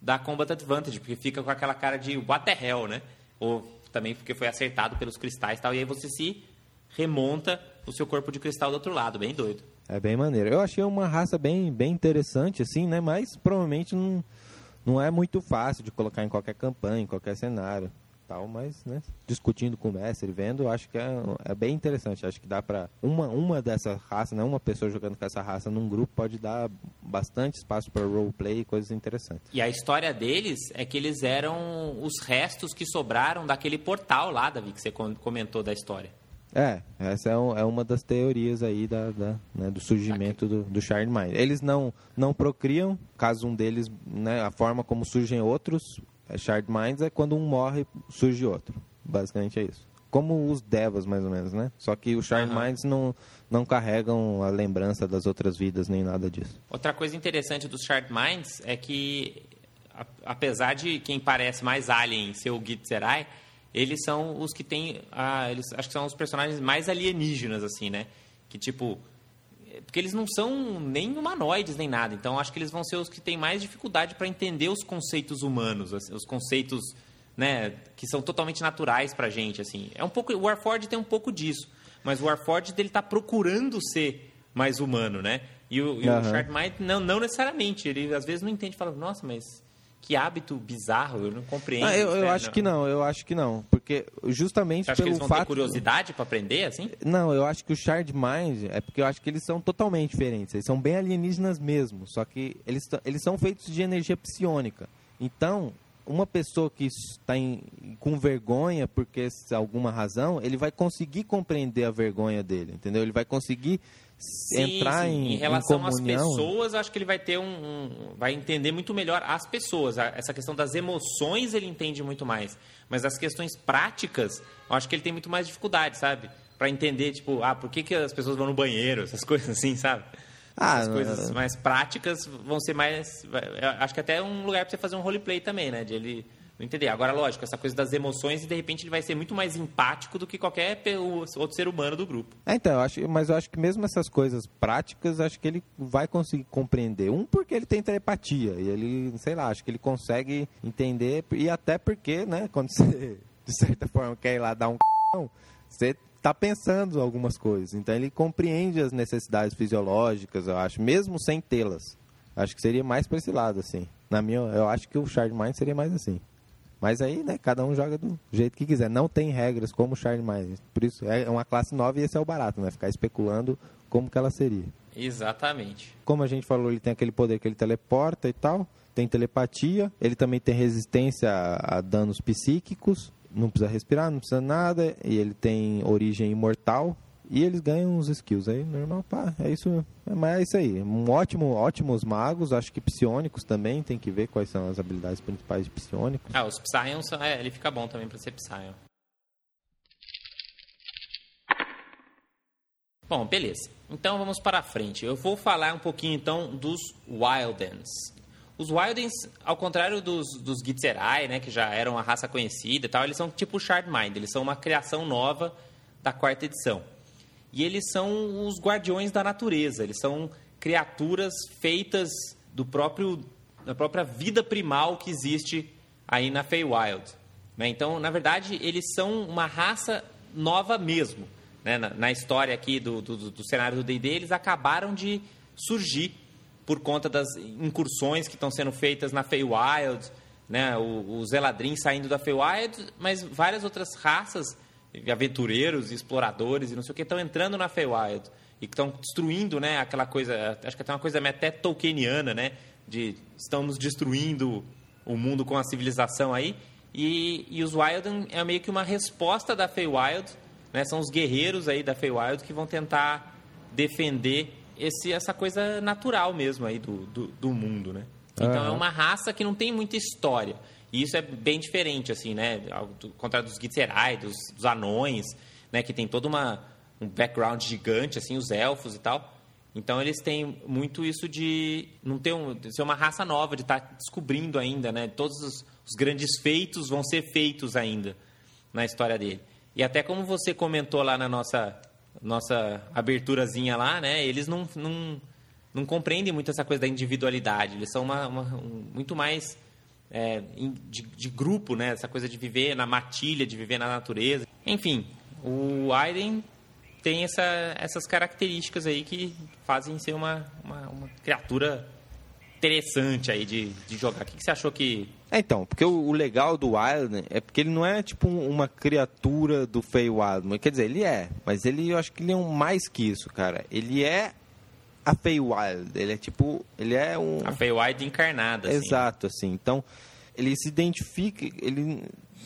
dá Combat Advantage, porque fica com aquela cara de what the hell, né? Ou também porque foi acertado pelos cristais e tal, e aí você se remonta o seu corpo de cristal do outro lado, bem doido. É bem maneiro. Eu achei uma raça bem, bem interessante, assim, né? Mas provavelmente não, não é muito fácil de colocar em qualquer campanha, em qualquer cenário. Tal, mas, né? Discutindo com o mestre, vendo, acho que é, é bem interessante. Acho que dá pra. Uma, uma dessa raça, né? Uma pessoa jogando com essa raça num grupo pode dar bastante espaço para roleplay e coisas interessantes. E a história deles é que eles eram os restos que sobraram daquele portal lá, Davi, que você comentou da história. É, essa é, um- é uma das teorias aí da, da, né, do surgimento do, do Shard Mind. Eles não, não procriam, caso um deles, né, a forma como surgem outros Shard Minds é quando um morre, surge outro. Basicamente é isso. Como os Devas, mais ou menos, né? Só que os Shard Aham. Minds não, não carregam a lembrança das outras vidas, nem nada disso. Outra coisa interessante dos Shard Minds é que, a- apesar de quem parece mais alien ser o Gitzerai, eles são os que têm. ah, eles acho que são os personagens mais alienígenas, assim, né? Que tipo. Porque eles não são nem humanoides nem nada. Então acho que eles vão ser os que têm mais dificuldade para entender os conceitos humanos, os conceitos né, que são totalmente naturais pra gente, assim. É um pouco, o Warforged tem um pouco disso, mas o Warforged ele tá procurando ser mais humano, né? E o, e. Shard Mind não, não necessariamente, ele às vezes não entende, fala, nossa, mas que hábito bizarro, eu não compreendo. Ah, eu, eu né? acho que não, eu acho que não. Porque justamente acha que pelo eles vão ter fato. curiosidade pra aprender, assim? Não, eu acho que o Shard Mind é porque eu acho que eles são totalmente diferentes. Eles são bem alienígenas mesmo. Só que eles, eles são feitos de energia psionica. Então, uma pessoa que está com vergonha porque se alguma razão, ele vai conseguir compreender a vergonha dele, entendeu? Ele vai conseguir s- entrar Em, em relação em às comunhão. pessoas, acho que ele vai ter um, um- vai entender muito melhor as pessoas. Essa questão das emoções ele entende muito mais, mas as questões práticas, eu acho que ele tem muito mais dificuldade, sabe? Pra entender, tipo, ah, por que, que as pessoas vão no banheiro, essas coisas assim, sabe? Ah, As coisas mais práticas vão ser mais. Acho que até é um lugar pra você fazer um roleplay também, né? De ele não entender. Agora, lógico, essa coisa das emoções e de repente ele vai ser muito mais empático do que qualquer outro ser humano do grupo. É, então, eu acho, mas eu acho que mesmo essas coisas práticas, acho que ele vai conseguir compreender. Um, porque ele tem telepatia, e ele, sei lá, acho que ele consegue entender, e até porque, né, quando você, de certa forma, quer ir lá dar um c... você tá pensando algumas coisas. Então ele compreende as necessidades fisiológicas, eu acho, mesmo sem tê-las. Acho que seria mais para esse lado, assim. Na minha, eu acho que o Shard Mind seria mais assim. Mas aí, né, cada um joga do jeito que quiser. Não tem regras como o Shard Mind. Por isso, é uma classe nova e esse é o barato, né? Ficar especulando como que ela seria. Exatamente. Como a gente falou, ele tem aquele poder que ele teleporta e tal. Tem telepatia. Ele também tem resistência a, a danos psíquicos. Não precisa respirar, não precisa nada. E ele tem origem imortal. E eles ganham uns skills aí, normal, pá, é isso, mas é isso aí. Um ótimo, ótimos magos, acho que psionicos também, tem que ver quais são as habilidades principais de psionicos. Ah, os Psyons, é, ele fica bom também pra ser Psyon. Bom, beleza. Então vamos para a frente. Eu vou falar um pouquinho então dos Wildens. Os Wildens, ao contrário dos, dos Gitzerai, né, que já eram uma raça conhecida e tal, eles são tipo Shardmind, eles são uma criação nova da quarta edição. E eles são os guardiões da natureza, eles são criaturas feitas do próprio da própria vida primal que existe aí na Feywild. Né? Então, na verdade, eles são uma raça nova mesmo né, na, na, história aqui do, do, do cenário do D&D, eles acabaram de surgir por conta das incursões que estão sendo feitas na Feywild, né, os Eladrin saindo da Feywild, mas várias outras raças, aventureiros, exploradores e não sei o que, estão entrando na Feywild e que estão destruindo, né, aquela coisa, acho que até uma coisa até tolkieniana, né, de estamos destruindo o mundo com a civilização aí, e, e os Wilden é meio que uma resposta da Feywild né? São os guerreiros aí da Feywild que vão tentar defender esse, essa coisa natural mesmo aí do, do, do mundo, né? Então uhum. é uma raça que não tem muita história. E isso é bem diferente, assim, né? Ao contrário dos Gitzerai, dos, dos anões, né? Que tem todo uma, um background gigante, assim, os elfos e tal. Então eles têm muito isso de não ter um, de ser uma raça nova, de estar tá descobrindo ainda, né? Todos os, os grandes feitos vão ser feitos ainda na história dele. E até como você comentou lá na nossa, nossa aberturazinha lá, né? Eles não, não, não compreendem muito essa coisa da individualidade. Eles são uma, uma um, muito mais é, de, de, grupo, né? Essa coisa de viver na matilha, de viver na natureza. Enfim, o Aiden tem essa, essas características aí que fazem ser uma, uma, uma criatura interessante aí de, de jogar. O que, que você achou que. É, então, porque o, o, legal do Wild é porque ele não é tipo uma criatura do Feywild. Quer dizer, ele é, mas ele eu acho que ele é um mais que isso, cara. Ele é a Feywild. Ele é tipo. Ele é um. A Feywild encarnada. Assim. Exato, assim. Então, ele se identifica. Ele,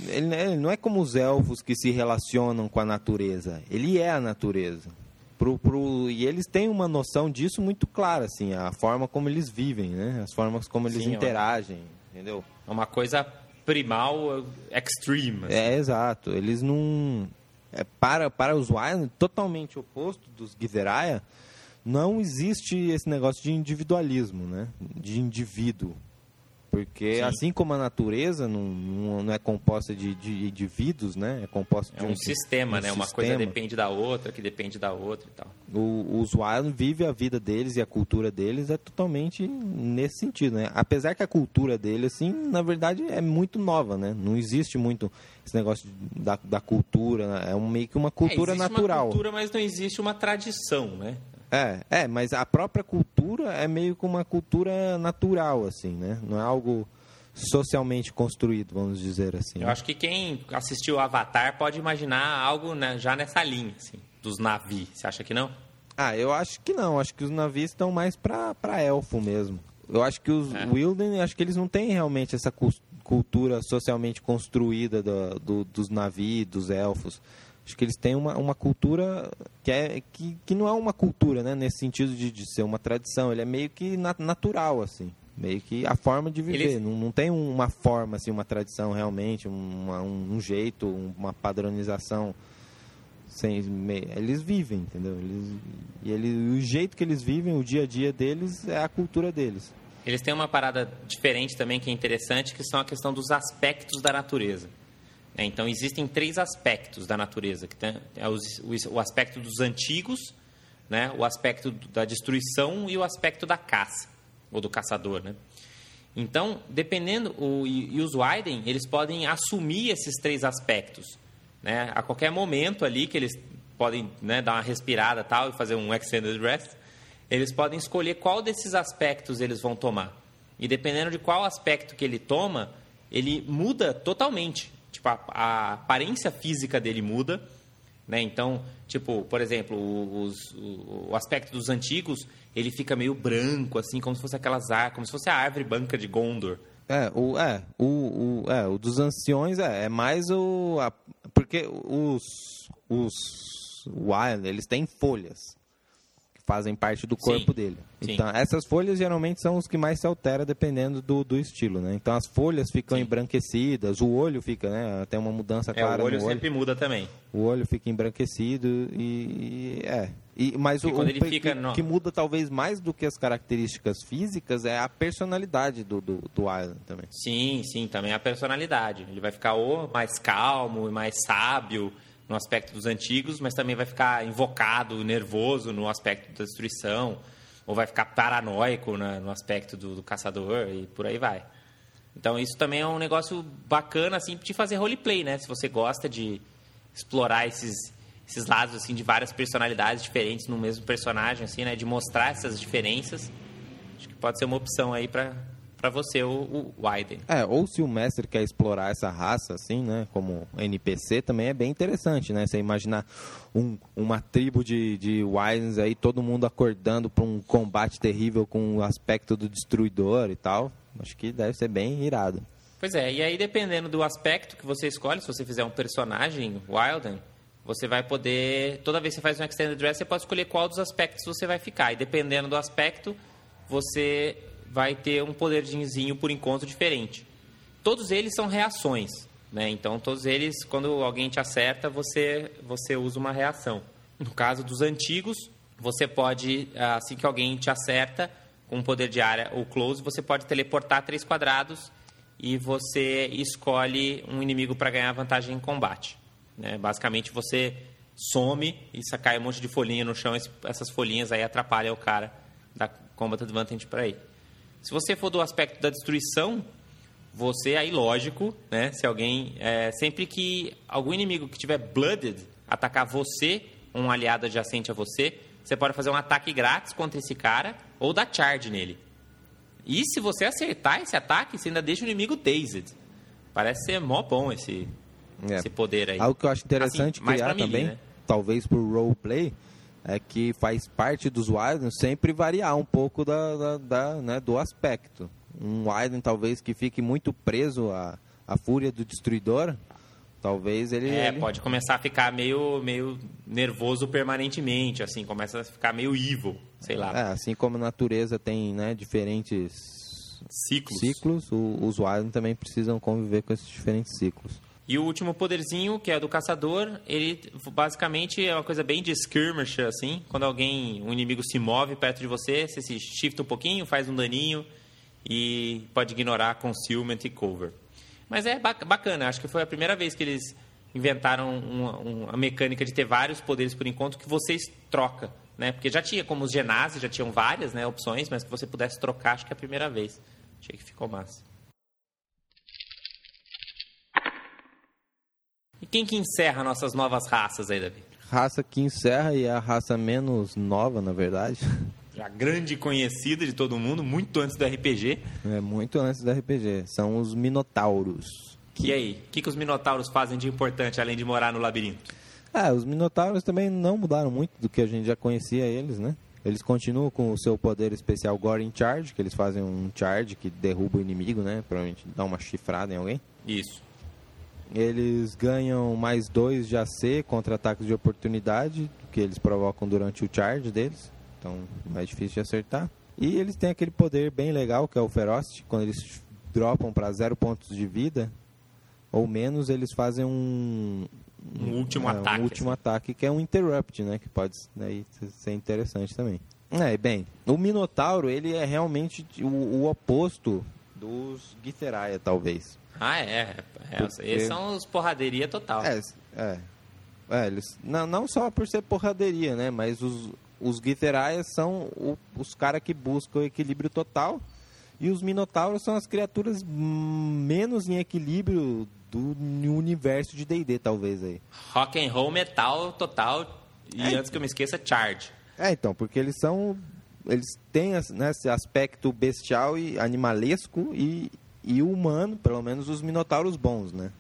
ele, ele não é como os elfos que se relacionam com a natureza. Ele é a natureza. Pro, pro, e eles têm uma noção disso muito clara, assim, a forma como eles vivem, né? As formas como eles Sim, interagem, entendeu? É uma coisa primal extreme. Assim. É, exato. Eles não... É, para, para os Wild, totalmente oposto dos Gizeraya, não existe esse negócio de individualismo, né? De indivíduo. Porque Sim. assim como a natureza não, não é composta de, de indivíduos, né? É composta é de um, um sistema, um né? Sistema. Uma coisa depende da outra, que depende da outra e tal. O, os Wild vive a vida deles e a cultura deles é totalmente nesse sentido, né? Apesar que a cultura deles, assim, na verdade é muito nova, né? Não existe muito esse negócio da, da cultura, né? é um, meio que uma cultura é, natural. Uma cultura, mas não existe uma tradição, né? É, é, mas a própria cultura é meio que uma cultura natural, assim, né? Não é algo socialmente construído, vamos dizer assim. Eu acho que quem assistiu Avatar pode imaginar algo né, já nessa linha, assim, dos navios. Você acha que não? Ah, eu acho que não. Acho que os navios estão mais para elfo mesmo. Eu acho que os é. Wilden, acho que eles não têm realmente essa cultura socialmente construída do, do, dos navios, dos elfos. Acho que eles têm uma, uma cultura que, é, que, que não é uma cultura, né? Nesse sentido de, de ser uma tradição. Ele é meio que natural, assim. Meio que a forma de viver. Eles... Não, não tem uma forma, assim, uma tradição realmente, uma, um, um jeito, uma padronização. Sem, eles vivem, entendeu? Eles, e ele, o jeito que eles vivem, o dia a dia deles, é a cultura deles. Eles têm uma parada diferente também que é interessante, que são a questão dos aspectos da natureza. É, então, existem três aspectos da natureza. que tem, é o, aspecto dos antigos, né? o aspecto da destruição e o aspecto da caça, ou do caçador. Né? Então, dependendo... O, e, os Wyden, eles podem assumir esses três aspectos. Né? A qualquer momento ali, que eles podem né, dar uma respirada tal e fazer um extended rest, eles podem escolher qual desses aspectos eles vão tomar. E dependendo de qual aspecto que ele toma, ele muda totalmente tipo, a, a aparência física dele muda, né? Então, tipo, por exemplo, os, o, o, aspecto dos antigos, ele fica meio branco, assim, como se fosse aquelas árvores, como se fosse a árvore branca de Gondor. É, o, é, o, o, é, o dos anciões é, é mais o... A, porque os, os Wild, eles têm folhas fazem parte do corpo Sim, dele. sim. Então, essas folhas geralmente são os que mais se alteram dependendo do, do estilo, né? Então, as folhas ficam Sim. embranquecidas, o olho fica, né? Tem uma mudança É, clara o olho sempre muda também. O olho fica embranquecido e, e- é. E, mas E o, o fica que, que muda talvez mais do que as características físicas é a personalidade do, do, do Island também. Sim, sim, também a personalidade. Ele vai ficar ou mais calmo, mais sábio no aspecto dos antigos, mas também vai ficar invocado, nervoso no aspecto da destruição, ou vai ficar paranoico na- no aspecto do, do caçador e por aí vai. Então isso também é um negócio bacana assim de fazer roleplay, né? Se você gosta de explorar esses esses lados assim de várias personalidades diferentes no mesmo personagem assim, né, de mostrar essas diferenças, acho que pode ser uma opção aí pra para você o, o Wyden. É, ou se o mestre quer explorar essa raça, assim, né, como NPC, também é bem interessante, né? Você imaginar um, uma tribo de, de Wildens aí, todo mundo acordando para um combate terrível com o aspecto do destruidor e tal. Acho que deve ser bem irado. Pois é, e aí dependendo do aspecto que você escolhe, se você fizer um personagem Wilden, você vai poder, toda vez que você faz um Extended Dress, você pode escolher qual dos aspectos você vai ficar. E dependendo do aspecto, você vai ter um poderzinho por encontro diferente. Todos eles são reações, né? Então todos eles, quando alguém te acerta, você você usa uma reação. No caso dos antigos, você pode, assim que alguém te acerta com um poder de área ou close, você pode teleportar três quadrados e você escolhe um inimigo para ganhar vantagem em combate. Né? Basicamente você some e cai um monte de folhinha no chão, essas folhinhas aí atrapalham o cara da Combat Advantage para ir. Se você for do aspecto da destruição, você aí lógico, né? Se alguém é, sempre que algum inimigo que tiver blooded atacar você, um aliado adjacente a você, você pode fazer um ataque grátis contra esse cara ou dar charge nele. E se você acertar esse ataque, você ainda deixa o inimigo dazed. Parece ser mó bom esse, É. esse poder aí. Algo que eu acho interessante Assim, criar também, né? talvez por roleplay, é que faz parte dos Wildens sempre variar um pouco da, da- da, né, do aspecto. Um Wilden talvez que fique muito preso à, à fúria do destruidor, talvez ele... É, ele- pode começar a ficar meio, meio nervoso permanentemente, assim, começa a ficar meio evil, sei lá, É, assim como a natureza tem né, diferentes ciclos. ciclos, o- os Wildens também precisam conviver com esses diferentes ciclos. E o último poderzinho, que é do caçador, ele basicamente é uma coisa bem de skirmish, assim. Quando alguém, um inimigo se move perto de você, você se shifta um pouquinho, faz um daninho e pode ignorar concealment e cover. Mas é ba- bacana, acho que foi a primeira vez que eles inventaram uma, uma mecânica de ter vários poderes por encontro que vocês troca, né? Porque já tinha, como os genases, já tinham várias né, opções, mas que você pudesse trocar, acho que é a primeira vez. Achei que ficou massa. E quem que encerra nossas novas raças aí, Davi? Raça que encerra e é a raça menos nova, na verdade. Já grande conhecida de todo mundo, muito antes do RPG. É muito antes do RPG. São os Minotauros. E aí, o que, que os minotauros fazem de importante, além de morar no labirinto? Ah, os Minotauros também não mudaram muito do que a gente já conhecia eles, né? Eles continuam com o seu poder especial Goring Charge, que eles fazem um charge que derruba o inimigo, né? Provavelmente dá uma chifrada em alguém. Isso. Eles ganham mais dois de AC contra ataques de oportunidade, que eles provocam durante o charge deles. Então, mais difícil de acertar. E eles têm aquele poder bem legal, que é o Ferocity. Quando eles dropam para zero pontos de vida, ou menos, eles fazem um... Um último é, ataque, Um último assim. ataque, que é um Interrupt, né? Que pode né, ser interessante também. É, bem, o Minotauro, ele é realmente o, o oposto dos Githeraia, talvez. Ah, é. é Porque- Esses são os porraderia total. É, é. É, eles, não, não só por ser porraderia, né? Mas os, os Githerias são o- os caras que buscam o equilíbrio total. E os Minotauros são as criaturas menos em equilíbrio do universo de D&D, talvez aí. Rock and roll metal total. E É. antes que eu me esqueça, charge. É, então, porque eles são... Eles têm né, esse aspecto bestial e animalesco e, e humano, pelo menos os Minotauros bons, né?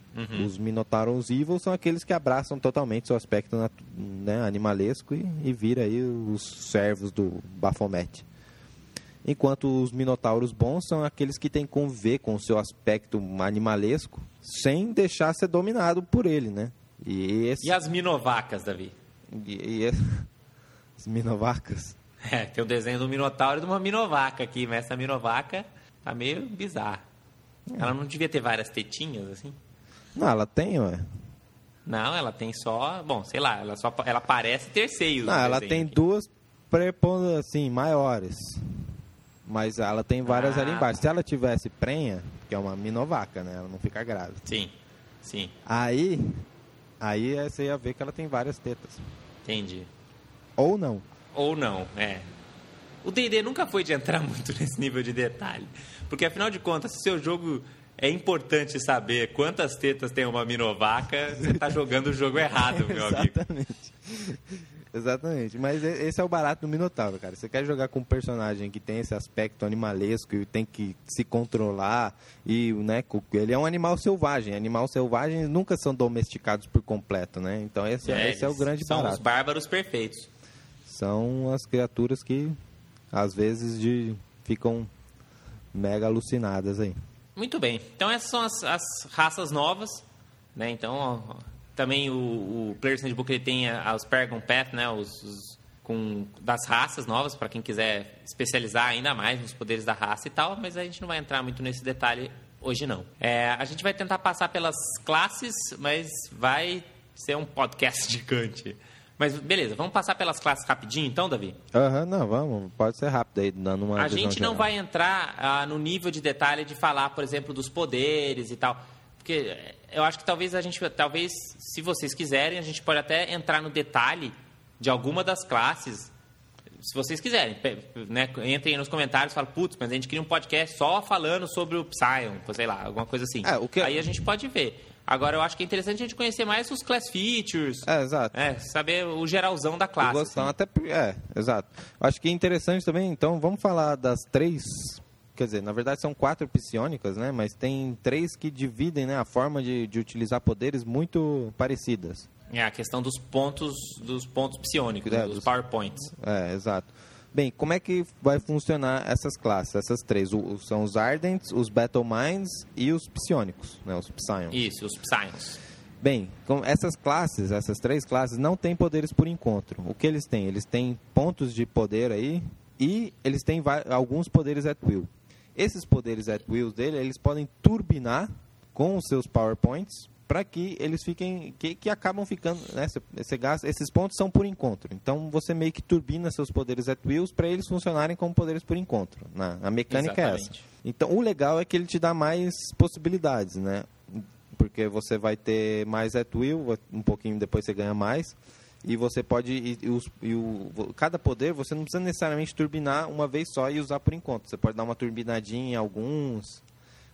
Os Minotauros Evil são aqueles que abraçam totalmente seu aspecto né, animalesco e, e vira aí os servos do Baphomet. Enquanto os Minotauros bons são aqueles que têm que conviver com o seu aspecto animalesco sem deixar ser dominado por ele, né? E esse... E as minovacas, Davi? E, e as minovacas? É, tem o desenho do Minotauro e de uma Minovaca aqui, mas essa Minovaca tá meio bizarra. Ela não devia ter várias tetinhas, assim? Não, ela tem, ué. Não, ela tem só. Bom, sei lá, ela só ela parece ter seios. Não, ela tem aqui. duas prepondas, assim, maiores. Mas ela tem várias Ah. ali embaixo. Se ela tivesse prenha, que é uma minovaca, né? Ela não fica grávida. Sim, sim, Aí, aí você ia ver que ela tem várias tetas. entendi. Ou não. Ou não, é. O D&D nunca foi de entrar muito nesse nível de detalhe. Porque, afinal de contas, se seu jogo é importante saber quantas tetas tem uma minovaca, você tá jogando o jogo errado, meu amigo. Exatamente. Exatamente. Mas esse é o barato do Minotauro, cara. Você quer jogar com um personagem que tem esse aspecto animalesco e tem que se controlar e, né, ele é um animal selvagem. Animais selvagens nunca são domesticados por completo, né? Então esse é, esse é o grande São os barato. bárbaros perfeitos. São as criaturas que às vezes de ficam mega alucinadas aí. Muito bem. Então essas são as, as raças novas, né? Então ó, também o, o Player's Handbook ele tem a- os Paragon Path, né? Os, os- com das raças novas para quem quiser especializar ainda mais nos poderes da raça e tal. Mas a gente não vai entrar muito nesse detalhe hoje não. É, a gente vai tentar passar pelas classes, mas vai ser um podcast gigante. Mas beleza, vamos passar pelas classes rapidinho então, Davi? Aham, não, vamos, pode ser rápido aí, dando uma A gente não geral. vai entrar ah, no nível de detalhe de falar, por exemplo, dos poderes e tal. Porque eh, eu acho que talvez a gente, talvez, se vocês quiserem, a gente pode até entrar no detalhe de alguma das classes. Se vocês quiserem, né, entrem aí nos comentários e falem, putz, mas a gente queria um podcast só falando sobre o Psyon, sei lá, alguma coisa assim. É, que- Aí a gente pode ver. Agora, eu acho que é interessante a gente conhecer mais os class features, É, exato. é, saber o geralzão da classe. Gostão, assim. até é, exato. Acho que é interessante também, então vamos falar das três, quer dizer, na verdade são quatro psionicas, né? Mas tem três que dividem, né, a forma de, de utilizar poderes muito parecidas. É a questão dos pontos, dos pontos psionicos, É, dos, dos- PowerPoints. É, exato. Bem, como é que vai funcionar essas classes, essas três? O- são os Ardents, os Battle Minds e os psionicos, né, os Psions. Isso, os Psyons. Bem, com essas classes, essas três classes, não têm poderes por encontro. O que eles têm? Eles têm pontos de poder aí e eles têm alguns poderes at will. Esses poderes at will dele, eles podem turbinar com os seus PowerPoints para que eles fiquem, que, que acabam ficando, né? Você- você gasta, esses pontos são por encontro. Então você meio que turbina seus poderes at wills para eles funcionarem como poderes por encontro. Na, a mecânica é essa. Exatamente. Então, o legal é que ele te dá mais possibilidades, né? Porque você vai ter mais at will, um pouquinho depois você ganha mais. E você pode. E, e os- e o, cada poder você não precisa necessariamente turbinar uma vez só e usar por enquanto. Você pode dar uma turbinadinha em alguns,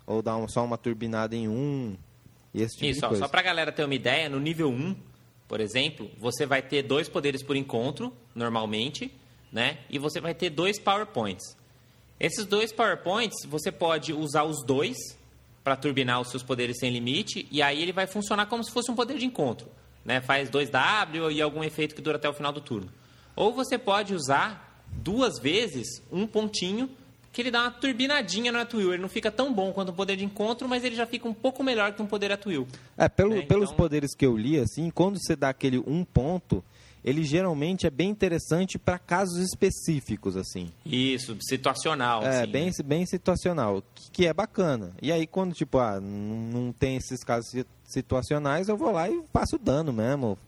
ou dar uma- só uma turbinada em um. E esse tipo Isso, de ó, coisa. só pra galera ter uma ideia, no nível 1, por exemplo, você vai ter dois poderes por encontro, normalmente, né? E você vai ter dois PowerPoints. Esses dois PowerPoints, você pode usar os dois para turbinar os seus poderes sem limite, e aí ele vai funcionar como se fosse um poder de encontro. Né? Faz 2W e algum efeito que dura até o final do turno. Ou você pode usar duas vezes um pontinho que ele dá uma turbinadinha no At Will. Ele não fica tão bom quanto um poder de encontro, mas ele já fica um pouco melhor que um poder At Will. É, pelo, né? pelos Então- poderes que eu li, assim, quando você dá aquele um ponto, ele geralmente é bem interessante para casos específicos, assim. Isso, situacional. É, assim, bem, né? bem situacional, que, que é bacana. E aí, quando, tipo, ah, não tem esses casos si- situacionais, eu vou lá e faço dano mesmo.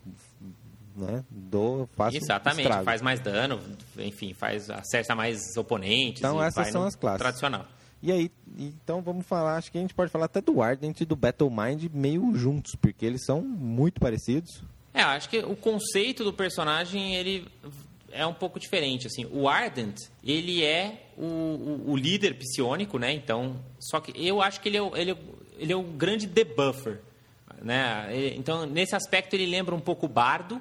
Né? Dou, faço Exatamente, estrago. faz mais dano, enfim, faz, acerta mais oponentes. Então, e essas são as classes. Tradicional. E aí, então vamos falar, acho que a gente pode falar até do Ardent e do Battle Mind meio juntos, porque eles são muito parecidos. É, acho que o conceito do personagem, ele é um pouco diferente, assim. O Ardent, ele é o, o, o líder psionico, né? Então, só que eu acho que ele é, o- ele é, ele é o grande debuffer, né? Então, nesse aspecto, ele lembra um pouco o Bardo,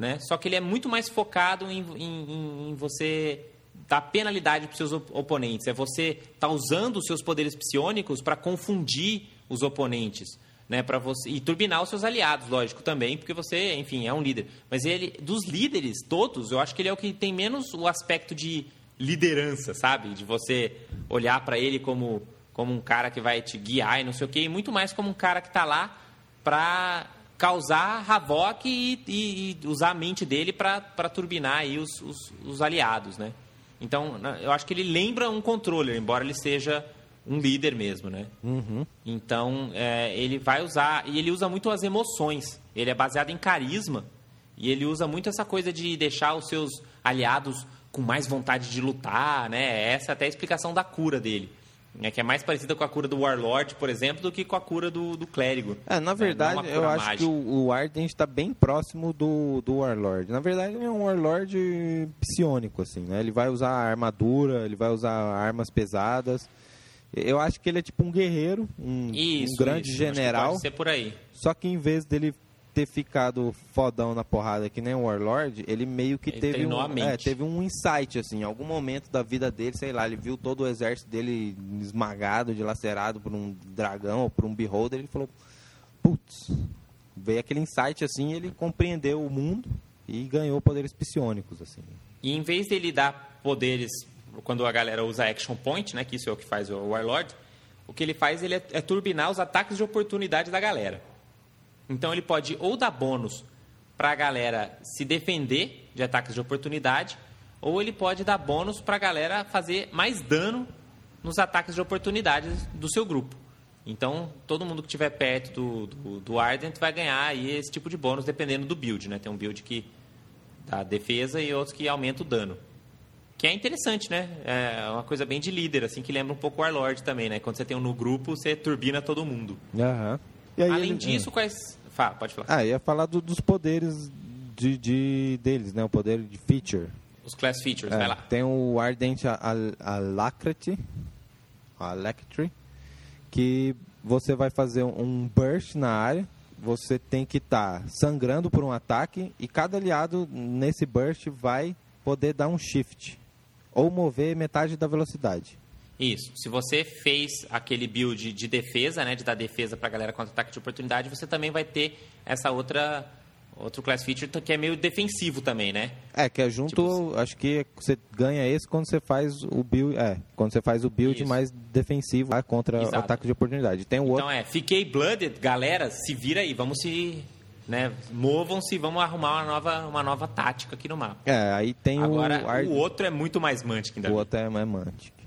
né? Só que ele é muito mais focado em, em- em- você dar penalidade para os seus op- oponentes. É você estar usando os seus poderes psionicos para confundir os oponentes. Né, para você e turbinar os seus aliados, lógico, também, porque você, enfim, é um líder. Mas ele, dos líderes todos, eu acho que ele é o que tem menos o aspecto de liderança, sabe? De você olhar para ele como, como um cara que vai te guiar e não sei o quê, e muito mais como um cara que está lá para causar Havok e, e, e usar a mente dele para turbinar aí os, os, os, aliados, né? Então, eu acho que ele lembra um controller, embora ele seja um líder mesmo, né? Uhum. Então, é, ele vai usar... E ele usa muito as emoções. Ele é baseado em carisma. E ele usa muito essa coisa de deixar os seus aliados com mais vontade de lutar, né? Essa é até a explicação da cura dele. É que é mais parecida com a cura do Warlord, por exemplo, do que com a cura do, do clérigo. É, na verdade, é eu acho mágica. que o, o Ardent está bem próximo do, do Warlord. Na verdade, ele é um Warlord psionico, assim, né? Ele vai usar armadura, ele vai usar armas pesadas. Eu acho que ele é tipo um guerreiro, um, isso, um grande isso. general. pode ser por aí. Só que em vez dele ter ficado fodão na porrada que nem o Warlord, ele meio que ele teve um, é, teve um insight, assim, em algum momento da vida dele, sei lá, ele viu todo o exército dele esmagado, dilacerado por um dragão ou por um beholder, ele falou, putz, veio aquele insight assim, ele compreendeu o mundo e ganhou poderes psionicos, assim. E em vez dele dar poderes, quando a galera usa Action Point, né, que isso é o que faz o Warlord, o que ele faz ele é, é turbinar os ataques de oportunidade da galera. Então ele pode ou dar bônus para a galera se defender de ataques de oportunidade, ou ele pode dar bônus para a galera fazer mais dano nos ataques de oportunidade do seu grupo. Então, todo mundo que estiver perto do, do, do, Ardent vai ganhar aí esse tipo de bônus, dependendo do build. Né? Tem um build que dá defesa e outros que aumenta o dano. Que é interessante, né? É uma coisa bem de líder, assim, que lembra um pouco o Warlord também, né? Quando você tem um no grupo, você turbina todo mundo. Uhum. Além ele... disso, quais Fala, pode falar. Ah, ia falar do, dos poderes de, de, deles, né? O poder de feature. Os class features, é, vai lá. Tem o Ardent Alacrity, Alacrity, que você vai fazer um burst na área, você tem que estar tá sangrando por um ataque e cada aliado nesse burst vai poder dar um shift ou mover metade da velocidade. Isso. Se você fez aquele build de defesa, né, de dar defesa para a galera contra ataque de oportunidade, você também vai ter essa outra outro class feature que é meio defensivo também, né? É, que é junto, tipo, acho que você ganha esse quando você faz o build, é, quando você faz o build isso. mais defensivo lá, contra Exato. ataque de oportunidade. Tem o então outro... é, fiquei blooded, galera, se vira aí, vamos se né, movam-se e vamos arrumar uma nova, uma nova tática aqui no mapa. É, aí tem Agora, o... Agora, o outro é muito mais Mantic ainda. O outro é mais Mantic.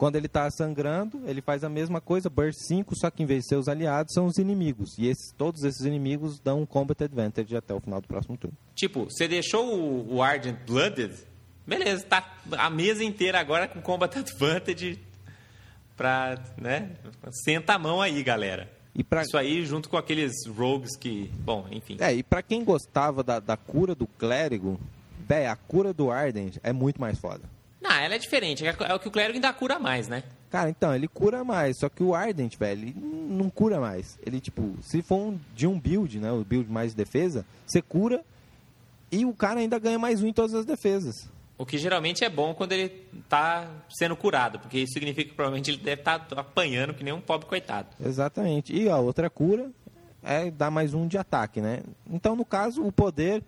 Quando ele está sangrando, ele faz a mesma coisa, Burst 5, só que em vez de ser os aliados, são os inimigos. E esses, todos esses inimigos dão um Combat Advantage até o final do próximo turno. Tipo, você deixou o, o Ardent Blooded, beleza, tá a mesa inteira agora com Combat Advantage pra, né, senta a mão aí, galera. Pra... Isso aí junto com aqueles rogues que, bom, enfim. É, e pra quem gostava da, da cura do clérigo, velho, a cura do Ardent é muito mais foda. Não, ela é diferente. É, é o que o clérigo ainda cura mais, né? Cara, então, ele cura mais. Só que o Ardent, velho, ele não cura mais. Ele, tipo, se for um, de um build, né? O build mais defesa, você cura e o cara ainda ganha mais um em todas as defesas. O que geralmente é bom quando ele tá sendo curado, porque isso significa que provavelmente ele deve estar tá apanhando que nem um pobre coitado. Exatamente. E a outra cura é dar mais um de ataque, né? Então, no caso, o poder,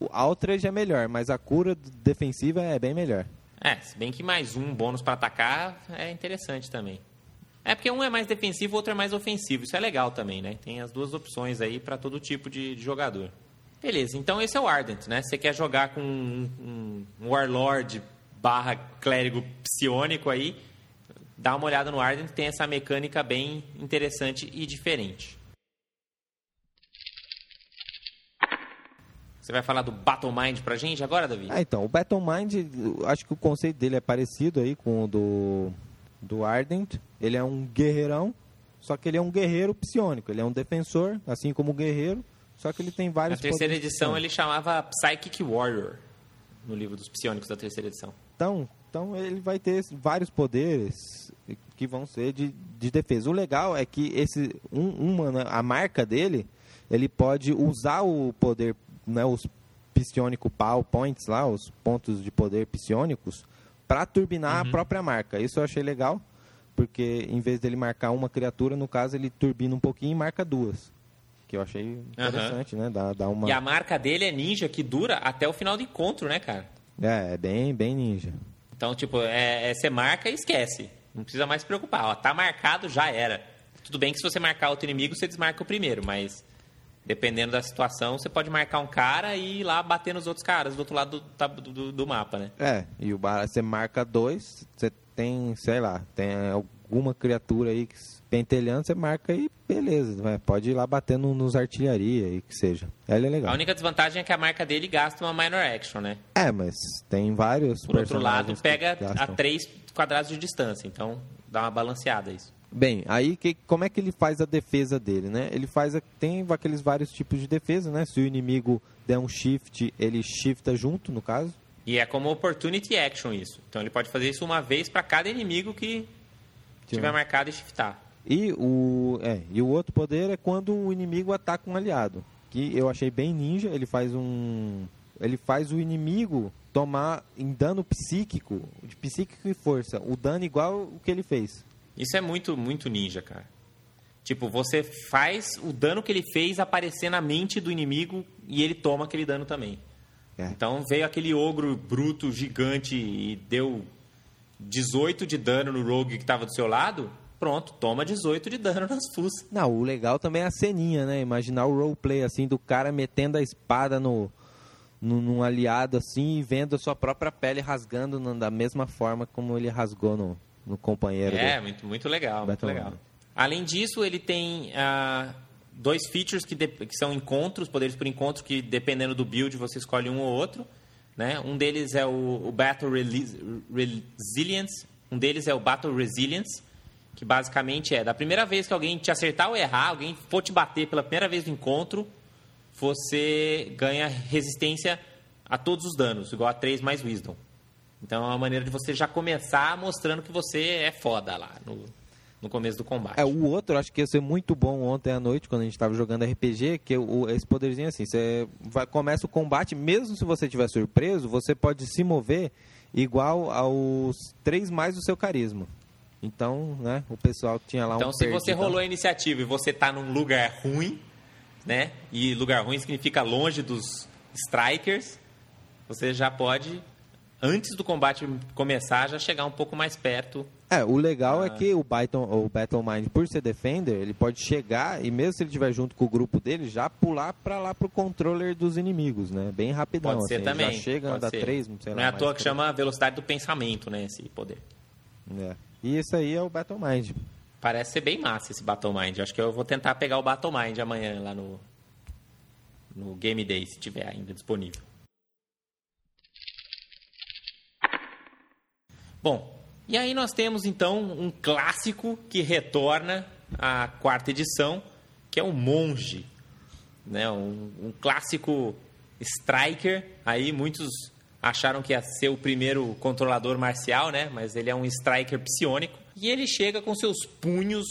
o Outrage é melhor, mas a cura defensiva é bem melhor. É, se bem que mais um bônus para atacar é interessante também. É porque um é mais defensivo, outro é mais ofensivo. Isso é legal também, né? Tem as duas opções aí para todo tipo de, de, jogador. Beleza, então esse é o Ardent, né? Você quer jogar com um, um Warlord barra clérigo psionico aí, dá uma olhada no Ardent, tem essa mecânica bem interessante e diferente. Você vai falar do Battle Mind pra gente agora, Davi? Ah, então, o Battle Mind, acho que o conceito dele é parecido aí com o do, do Ardent. Ele é um guerreirão, só que ele é um guerreiro psionico. Ele é um defensor, assim como o guerreiro, só que ele tem vários... Na terceira edição ele chamava Psychic Warrior, no livro dos psionicos da terceira edição. Então, então ele vai ter vários poderes que vão ser de, de defesa. O legal é que esse um, uma, né, a marca dele, ele pode usar o poder né, os psionico power points lá, os pontos de poder psionicos, para turbinar uhum. a própria marca. Isso eu achei legal, porque em vez dele marcar uma criatura, no caso ele turbina um pouquinho e marca duas. Que eu achei interessante, uhum. né? Dá, dá uma... E a marca dele é ninja, que dura até o final do encontro, né, cara? É, é bem, bem ninja. Então, tipo, é, é, você marca e esquece. Não precisa mais se preocupar. Ó, tá marcado, já era. Tudo bem que se você marcar outro inimigo, você desmarca o primeiro, mas dependendo da situação, você pode marcar um cara e ir lá bater nos outros caras do outro lado do, do, do mapa, né? É, e o bar, você marca dois, você tem, sei lá, tem alguma criatura aí que pentelhando, você marca e beleza, vai, pode ir lá batendo nos artilharia e que seja. Ela é legal. A única desvantagem é que a marca dele gasta uma minor action, né? É, mas tem vários Por outro lado, pega a. 3 quadrados de distância, então dá uma balanceada isso. Bem, aí que, como é que ele faz a defesa dele, né? Ele faz a- tem aqueles vários tipos de defesa, né? Se o inimigo der um shift, ele shifta junto, no caso. E é como opportunity action isso. Então ele pode fazer isso uma vez para cada inimigo que tiver marcado e shiftar. E o, é, e o outro poder é quando o inimigo ataca um aliado. Que eu achei bem ninja, ele faz um. Ele faz o inimigo tomar em dano psíquico, de psíquico e força, o dano igual o que ele fez. Isso é muito, muito ninja, cara. Tipo, você faz o dano que ele fez aparecer na mente do inimigo e ele toma aquele dano também. É. Então veio aquele ogro bruto, gigante e deu 18 de dano no rogue que estava do seu lado. Pronto, toma 18 de dano nas fuças. Não, o legal também é a ceninha, né? Imaginar o roleplay assim do cara metendo a espada no, no num aliado assim e vendo a sua própria pele rasgando na- da mesma forma como ele rasgou no, no companheiro. É, muito, muito legal, muito legal. Além disso, ele tem ah, dois features que, de- que são encontros, poderes por encontro, que dependendo do build você escolhe um ou outro. Né? Um deles é o, o Battle Reli- Resilience, um deles é o Battle Resilience, que basicamente é, da primeira vez que alguém te acertar ou errar, alguém for te bater pela primeira vez no encontro, você ganha resistência a todos os danos, igual a 3 mais Wisdom. Então é uma maneira de você já começar mostrando que você é foda lá no, no começo do combate. É, o outro, acho que ia ser muito bom ontem à noite, quando a gente estava jogando RPG, que o, esse poderzinho assim, você vai, começa o combate, mesmo se você estiver surpreso, você pode se mover igual aos três mais do seu carisma. Então, né, o pessoal que tinha lá Então, um se você perdidão- rolou a iniciativa e você tá num lugar ruim, né? E lugar ruim significa longe dos strikers, você já pode, antes do combate começar, já chegar um pouco mais perto. É, o legal Ah. é que o Battle, o Battle Mind, por ser Defender, ele pode chegar e mesmo se ele estiver junto com o grupo dele, já pular pra lá pro controller dos inimigos, né? Bem rapidão. Pode ser assim, também. Já chega, pode anda ser. três, sei Não lá. é à toa que três. chama velocidade do pensamento, né? Esse poder. É. E esse aí é o Battle Mind. Parece ser bem massa esse Battle Mind. Acho que eu vou tentar pegar o Battle Mind amanhã lá no, no Game Day, se tiver ainda disponível. Bom, e aí nós temos então um clássico que retorna à quarta edição, que é o Monge. Né? Um, um clássico striker. Aí muitos acharam que ia ser o primeiro controlador marcial, né? Mas ele é um striker psionico. E ele chega com seus punhos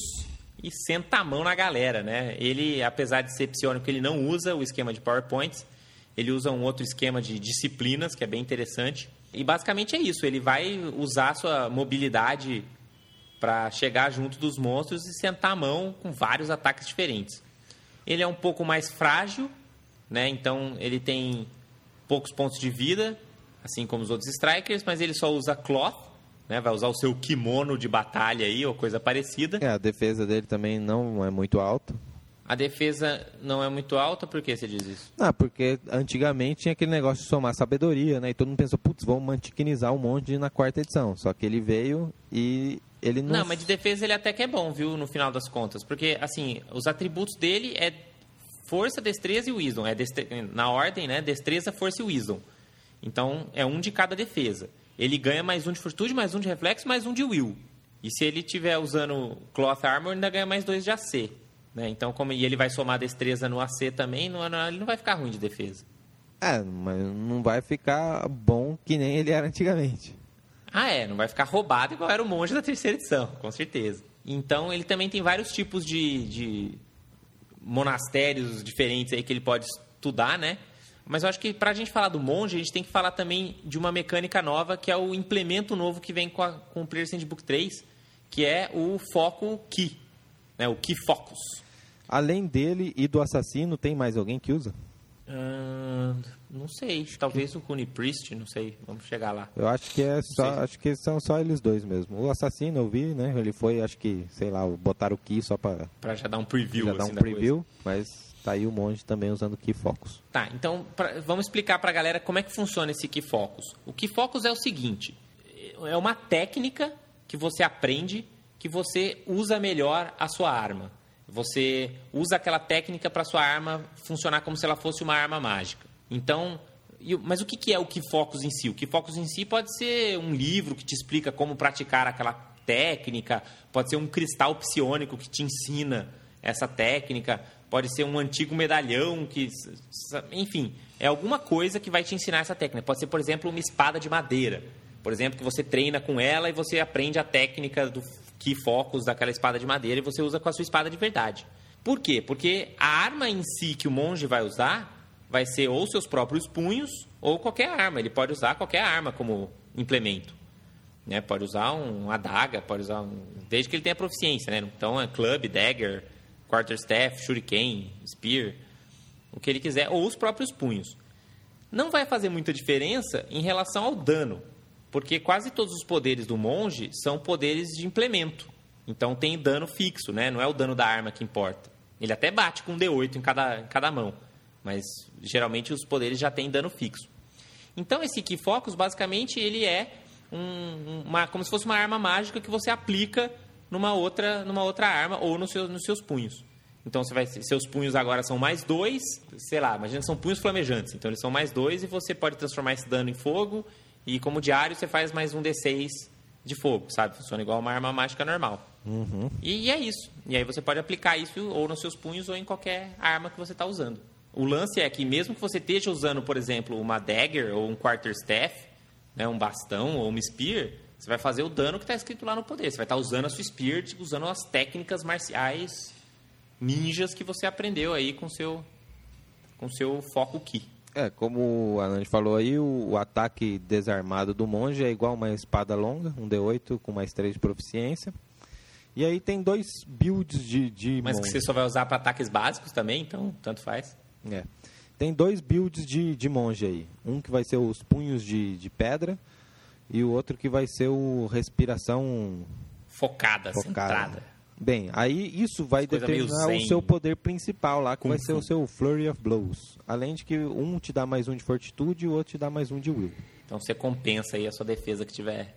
e senta a mão na galera, né? Ele, apesar de ser psionico, ele não usa o esquema de PowerPoints. Ele usa um outro esquema de disciplinas, que é bem interessante. E basicamente é isso. Ele vai usar sua mobilidade para chegar junto dos monstros e sentar a mão com vários ataques diferentes. Ele é um pouco mais frágil, né? Então ele tem poucos pontos de vida, assim como os outros strikers, mas ele só usa cloth, né? Vai usar o seu kimono de batalha aí ou coisa parecida. É, a defesa dele também não é muito alta. A defesa não é muito alta, por que você diz isso? Ah, porque antigamente tinha aquele negócio de somar sabedoria, né? E todo mundo pensou, putz, vamos mantiquinizar um monte na quarta edição. Só que ele veio e ele não... Não, mas de defesa ele até que é bom, viu, no final das contas. Porque, assim, os atributos dele é força, destreza e wisdom. É destre... Na ordem, né? Destreza, força e wisdom. Então, é um de cada defesa. Ele ganha mais um de fortitude, mais um de reflexo, mais um de will. E se ele estiver usando Cloth Armor, ainda ganha mais dois de AC. Né? Então, como... E ele vai somar destreza no AC também, não... não- ele não vai ficar ruim de defesa. É, mas não vai ficar bom que nem ele era antigamente. Ah, é, não vai ficar roubado igual era o monge da terceira edição, com certeza. Então ele também tem vários tipos de, de monastérios diferentes aí que ele pode estudar, né? Mas eu acho que pra gente falar do monge, a gente tem que falar também de uma mecânica nova, que é o implemento novo que vem com, a, com o Player Handbook 3, que é o foco Ki, né? O Ki Focus. Além dele e do assassino, tem mais alguém que usa? Ah, não sei, talvez o Kuni Priest, não sei, vamos chegar lá. Eu acho que é só, acho que são só eles dois mesmo. O assassino eu vi, né? Ele foi, acho que, sei lá, botaram o Ki só pra Pra já dar um preview, já dar assim, um da preview, mas tá aí o monge também usando Key Focus. Tá, então pra, vamos explicar para a galera como é que funciona esse Key Focus. O Key Focus é o seguinte, é uma técnica que você aprende que você usa melhor a sua arma. Você usa aquela técnica para sua arma funcionar como se ela fosse uma arma mágica. Então, mas o que é o Key Focus em si? O Key Focus em si pode ser um livro que te explica como praticar aquela técnica, pode ser um cristal psionico que te ensina essa técnica, pode ser um antigo medalhão que, enfim, é alguma coisa que vai te ensinar essa técnica. Pode ser, por exemplo, uma espada de madeira. Por exemplo, que você treina com ela e você aprende a técnica do key focus daquela espada de madeira e você usa com a sua espada de verdade. Por quê? Porque a arma em si que o monge vai usar vai ser ou seus próprios punhos ou qualquer arma. Ele pode usar qualquer arma como implemento. Né? Pode usar um, uma adaga, pode usar um, desde que ele tenha proficiência. Né? Então é club, dagger, quarterstaff, shuriken, spear, o que ele quiser, ou os próprios punhos. Não vai fazer muita diferença em relação ao dano, porque quase todos os poderes do monge são poderes de implemento. Então tem dano fixo, né? não é o dano da arma que importa. Ele até bate com um D8 em cada, em cada mão, mas geralmente os poderes já têm dano fixo. Então esse Key Focus, basicamente, ele é um, uma, como se fosse uma arma mágica que você aplica numa outra, numa outra arma ou no seu, nos seus punhos. Então você vai, seus punhos agora são mais dois, sei lá, imagina são punhos flamejantes. Então eles são mais dois e você pode transformar esse dano em fogo. E como diário você faz mais um D6 de fogo, sabe? Funciona igual uma arma mágica normal. Uhum. E, e, é isso. E aí você pode aplicar isso ou nos seus punhos ou em qualquer arma que você está usando. O lance é que mesmo que você esteja usando, por exemplo, uma dagger ou um quarterstaff, né, um bastão ou uma spear, você vai fazer o dano que está escrito lá no poder. Você vai estar tá usando a sua Spirit, usando as técnicas marciais ninjas que você aprendeu aí com seu com seu foco Ki. É, como a Nani falou aí, o, o, ataque desarmado do monge é igual uma espada longa, um D8 com mais 3 de proficiência. E aí tem dois builds de, de Mas monge. que você só vai usar para ataques básicos também, então tanto faz. É. Tem dois builds de, de monge aí. Um que vai ser os punhos de, de pedra e o outro que vai ser o respiração focada, focada. centrada. Bem, aí isso vai determinar o seu poder principal lá, que Kung vai ser o seu Flurry of Blows. Além de que um te dá mais um de fortitude e o outro te dá mais um de will. Então você compensa aí a sua defesa que tiver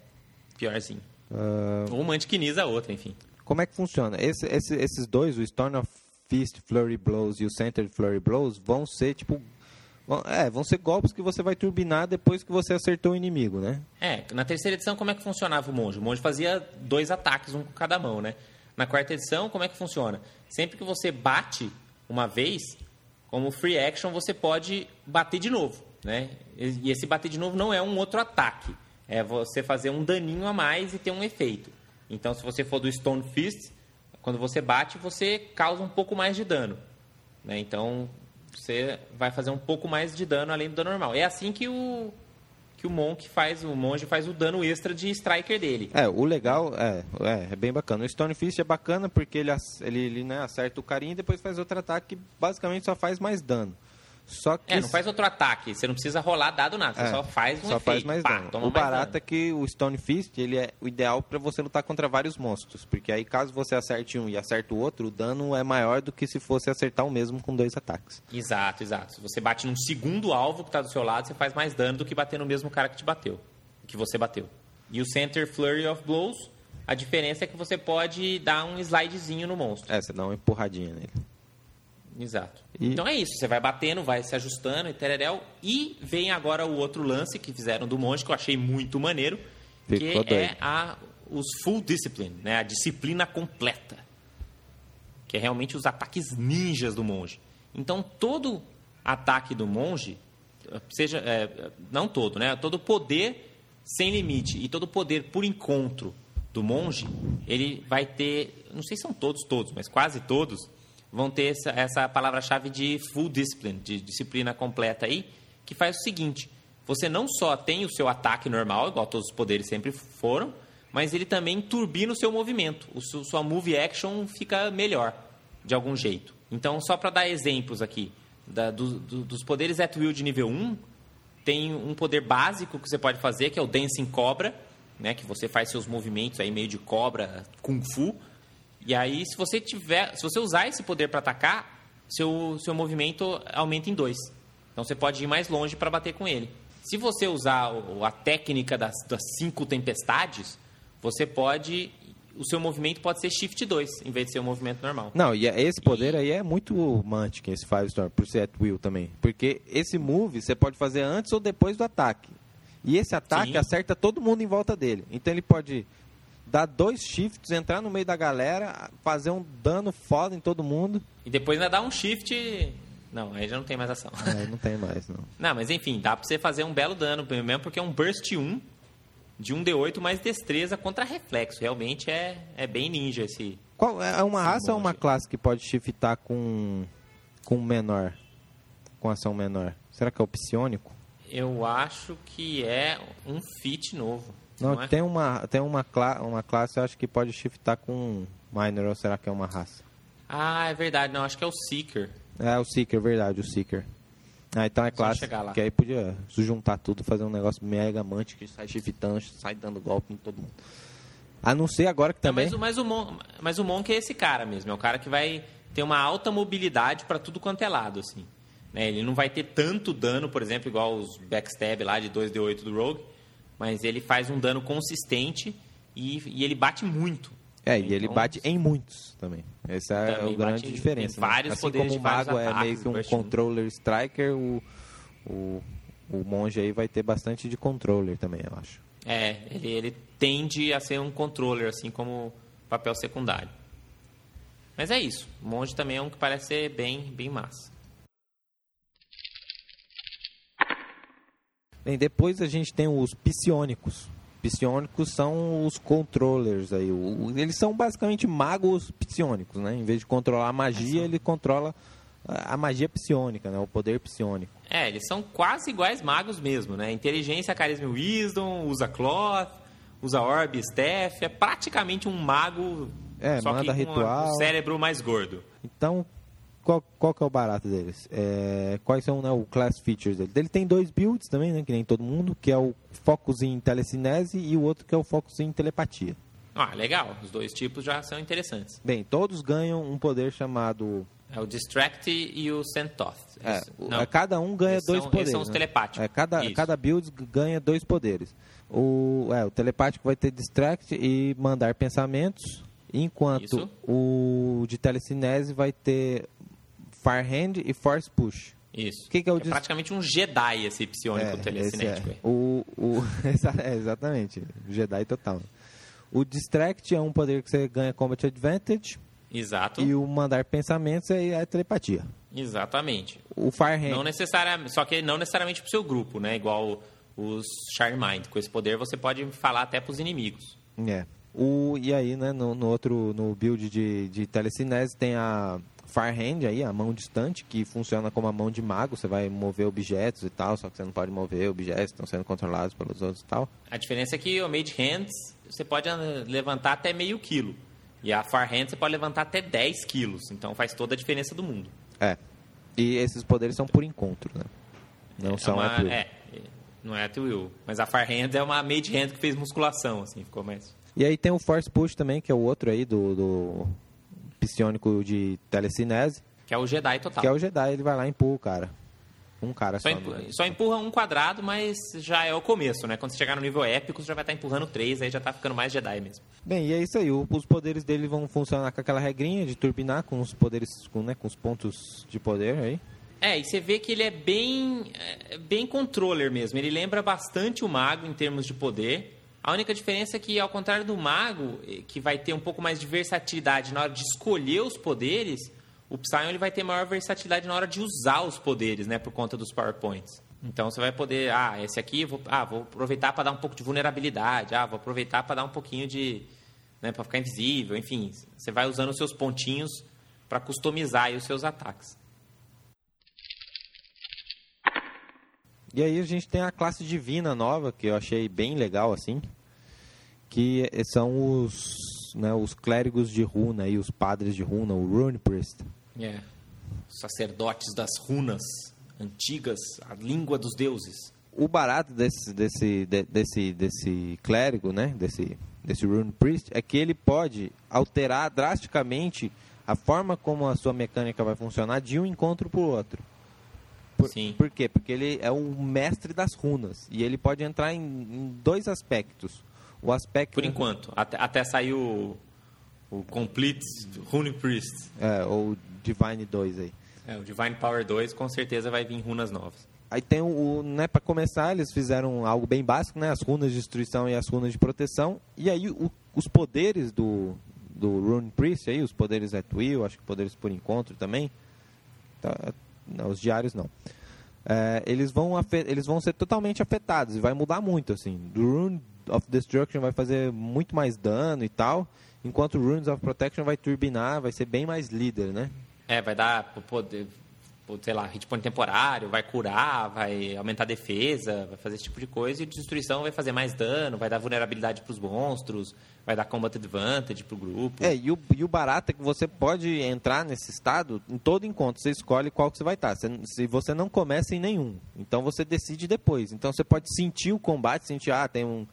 piorzinho. Uh... Ou mantiquiniza a outra, enfim. Como é que funciona? Esse, esse, esses dois, o Storm of Fist Flurry Blows e o Centered Flurry Blows, vão ser tipo é, vão ser golpes que você vai turbinar depois que você acertou o inimigo, né? É, na terceira edição, como é que funcionava o monge? O monge fazia dois ataques, um com cada mão, né? Na quarta edição, como é que funciona? Sempre que você bate uma vez, como free action, você pode bater de novo, né? E esse bater de novo não é um outro ataque. É você fazer um daninho a mais e ter um efeito. Então, se você for do Stone Fist, quando você bate, você causa um pouco mais de dano. Né? Então, você vai fazer um pouco mais de dano além do dano normal. É assim que o que o monk faz, o monge faz o dano extra de striker dele. É, o legal é, é, é bem bacana. O Stonefist é bacana porque ele, ele, ele né, acerta o carinha e depois faz outro ataque que basicamente só faz mais dano. Só que é, não faz outro ataque, você não precisa rolar dado nada, você é, só faz um só efeito. faz mais Pá, dano. O barato é que o Stone Fist, ele é o ideal para você lutar contra vários monstros, porque aí caso você acerte um e acerte o outro, o dano é maior do que se fosse acertar o mesmo com dois ataques. Exato, exato. Se você bate num segundo alvo que está do seu lado, você faz mais dano do que bater no mesmo cara que te bateu, que você bateu. E o Center Flurry of Blows, a diferença é que você pode dar um slidezinho no monstro. É, você dá uma empurradinha nele. Exato. E... Então é isso, você vai batendo, vai se ajustando e tereréu. E vem agora o outro lance que fizeram do monge, que eu achei muito maneiro, Ficou que é a, os full discipline, né? a disciplina completa. Que é realmente os ataques ninjas do monge. Então todo ataque do monge, seja é, não todo, né? Todo poder sem limite e todo poder por encontro do monge, ele vai ter, não sei se são todos, todos, mas quase todos, vão ter essa, essa palavra-chave de full discipline, de disciplina completa aí, que faz o seguinte: você não só tem o seu ataque normal, igual todos os poderes sempre foram, mas ele também turbina o seu movimento. O seu, sua move action fica melhor, de algum jeito. Então, só para dar exemplos aqui, da, do, do, dos poderes at will de nível 1, tem um poder básico que você pode fazer, que é o Dancing Cobra, né, que você faz seus movimentos aí meio de cobra, kung fu, e aí, se você tiver, se você usar esse poder para atacar, seu, seu movimento aumenta em 2. Então você pode ir mais longe para bater com ele. Se você usar a técnica das, das cinco tempestades, você pode. O seu movimento pode ser Shift 2, em vez de ser um movimento normal. Não, e é, esse poder aí é muito Mantic, esse Five Storm, por ser at will também. Porque esse move você pode fazer antes ou depois do ataque. E esse ataque Sim. acerta todo mundo em volta dele. Então ele pode dar dois shifts, entrar no meio da galera, fazer um dano foda em todo mundo. E depois ainda dar um shift. Não, aí já não tem mais ação. É, não tem mais, não. não, mas enfim, dá pra você fazer um belo dano, mesmo porque é um burst 1 de 1d8 mais destreza contra reflexo. Realmente é, é bem ninja esse. Qual, é uma raça ou uma classe que pode shiftar com, com menor? Com ação menor? Será que é o psionico? Eu acho que é um fit novo. Não, não é? tem uma tem uma, cla uma classe eu acho que pode shiftar com minor ou será que é uma raça? Ah, é verdade, não, acho que é o Seeker. É o Seeker, verdade, o Seeker. Ah, então é classe que aí podia juntar tudo, fazer um negócio mega amante que sai shiftando, sai dando golpe em todo mundo. A não ser agora que também. Não, mas, mas, o Mon, mas o Monk é esse cara mesmo, é o cara que vai ter uma alta mobilidade para tudo quanto é lado, assim. Né? Ele não vai ter tanto dano, por exemplo, igual os backstab lá de 2d8 do Rogue, mas ele faz um dano consistente e, e ele bate muito. É, e ele então, bate em muitos também. Essa é a grande diferença. Né? Vários assim poderes como o mago é meio que um controller striker, o, o, o monge aí vai ter bastante de controller também, eu acho. É, ele, ele tende a ser um controller, assim como papel secundário. Mas é isso. O monge também é um que parece ser bem, bem massa. Bem, depois a gente tem os psionicos. Psionicos são os controllers aí. eles são basicamente magos psionicos, né? Em vez de controlar a magia, é ele controla a magia psionica, né? O poder psionico. É, eles são quase iguais magos mesmo, né? Inteligência, carisma e wisdom, usa cloth, usa orb, staff, é praticamente um mago é, só manda que ritual. com um cérebro mais gordo. Então, qual, qual que é o barato deles? É, quais são né, o class features dele? Ele tem dois builds também, né, que nem todo mundo, que é o focus em telecinese e o outro que é o focus em telepatia. Ah, legal. Os dois tipos já são interessantes. Bem, todos ganham um poder chamado... É o Distract e o Sentoth. É, Não, cada um ganha dois são, poderes. Eles são os né? telepáticos. É, cada, cada build ganha dois poderes. O, é, o telepático vai ter Distract e mandar pensamentos, enquanto Isso. o de telecinese vai ter Farhand e Force Push. Isso. Que que é, o é praticamente um Jedi esse psionico é, telecinético. É. O, o, é, exatamente, Jedi total. O Distract é um poder que você ganha Combat Advantage. Exato. E o mandar pensamentos é, é telepatia. Exatamente. O Farhand... Não necessariamente, só que não necessariamente para o seu grupo, né? Igual os Charmind. Com esse poder você pode falar até para os inimigos. É. O, e aí, né, no, no outro, no build de, de telecinese tem a Farhand aí, a mão distante, que funciona como a mão de mago, você vai mover objetos e tal, só que você não pode mover objetos, estão sendo controlados pelos outros e tal. A diferença é que o Mage Hands você pode levantar até meio quilo. E a Farhand você pode levantar até 10 quilos. Então faz toda a diferença do mundo. É. E esses poderes são por encontro, né? Não é são uma, at will. É, não é at will. Mas a Farhand é uma Mage Hand que fez musculação, assim, ficou mais... E aí tem o Force Push também, que é o outro aí do, do psionico de telecinese. Que é o Jedi total. Que é o Jedi, ele vai lá e empurra o cara. Um cara só. Só, empurra, só empurra um quadrado, mas já é o começo, né? Quando você chegar no nível épico, você já vai estar empurrando três, aí já tá ficando mais Jedi mesmo. Bem, e é isso aí. Os poderes dele vão funcionar com aquela regrinha de turbinar com os poderes, com, né, com os pontos de poder aí. É, e você vê que ele é bem, é, bem controller mesmo. Ele lembra bastante o mago em termos de poder. A única diferença é que, ao contrário do mago, eh, que vai ter um pouco mais de versatilidade na hora de escolher os poderes, o Psion ele vai ter maior versatilidade na hora de usar os poderes, né, por conta dos PowerPoints. Então você vai poder, ah, esse aqui vou, ah, vou aproveitar para dar um pouco de vulnerabilidade, ah, vou aproveitar para dar um pouquinho de, né, para ficar invisível, enfim, você vai usando os seus pontinhos para customizar os seus ataques. E aí a gente tem a classe divina nova, que eu achei bem legal, assim. Que são os, né, os clérigos de runa e os padres de runa, o Rune Priest. É. Sacerdotes das runas antigas, a língua dos deuses. O barato desse, desse, de, desse, desse clérigo, né? Desse, desse Rune Priest, é que ele pode alterar drasticamente a forma como a sua mecânica vai funcionar de um encontro para o outro. Por, Sim. por quê? Porque ele é o mestre das runas. E ele pode entrar em, em dois aspectos. O aspecto. Por enquanto. Até, até sair o, o Complete Rune Priest. É, ou Divine 2 aí. É, o Divine Power 2 com certeza vai vir runas novas. Aí tem o, né, para começar, eles fizeram algo bem básico, né, as runas de destruição e as runas de proteção. E aí o, os poderes do do Rune Priest aí, os poderes at will, acho que poderes por encontro também. Tá, os diários não. É, eles vão eles vão ser totalmente afetados e vai mudar muito assim. Rune of Destruction vai fazer muito mais dano e tal, enquanto Runes of Protection vai turbinar, vai ser bem mais líder, né? É, vai dar po- poder, po- sei lá, hit point temporário, vai curar, vai aumentar a defesa, vai fazer esse tipo de coisa. E destruição vai fazer mais dano, vai dar vulnerabilidade para os monstros, vai dar combat advantage pro grupo. É, e o, e o barato é que você pode entrar nesse estado em todo encontro. Você escolhe qual que você vai estar. Se você não começa em nenhum. Então você decide depois. Então você pode sentir o combate, sentir, ah, tem um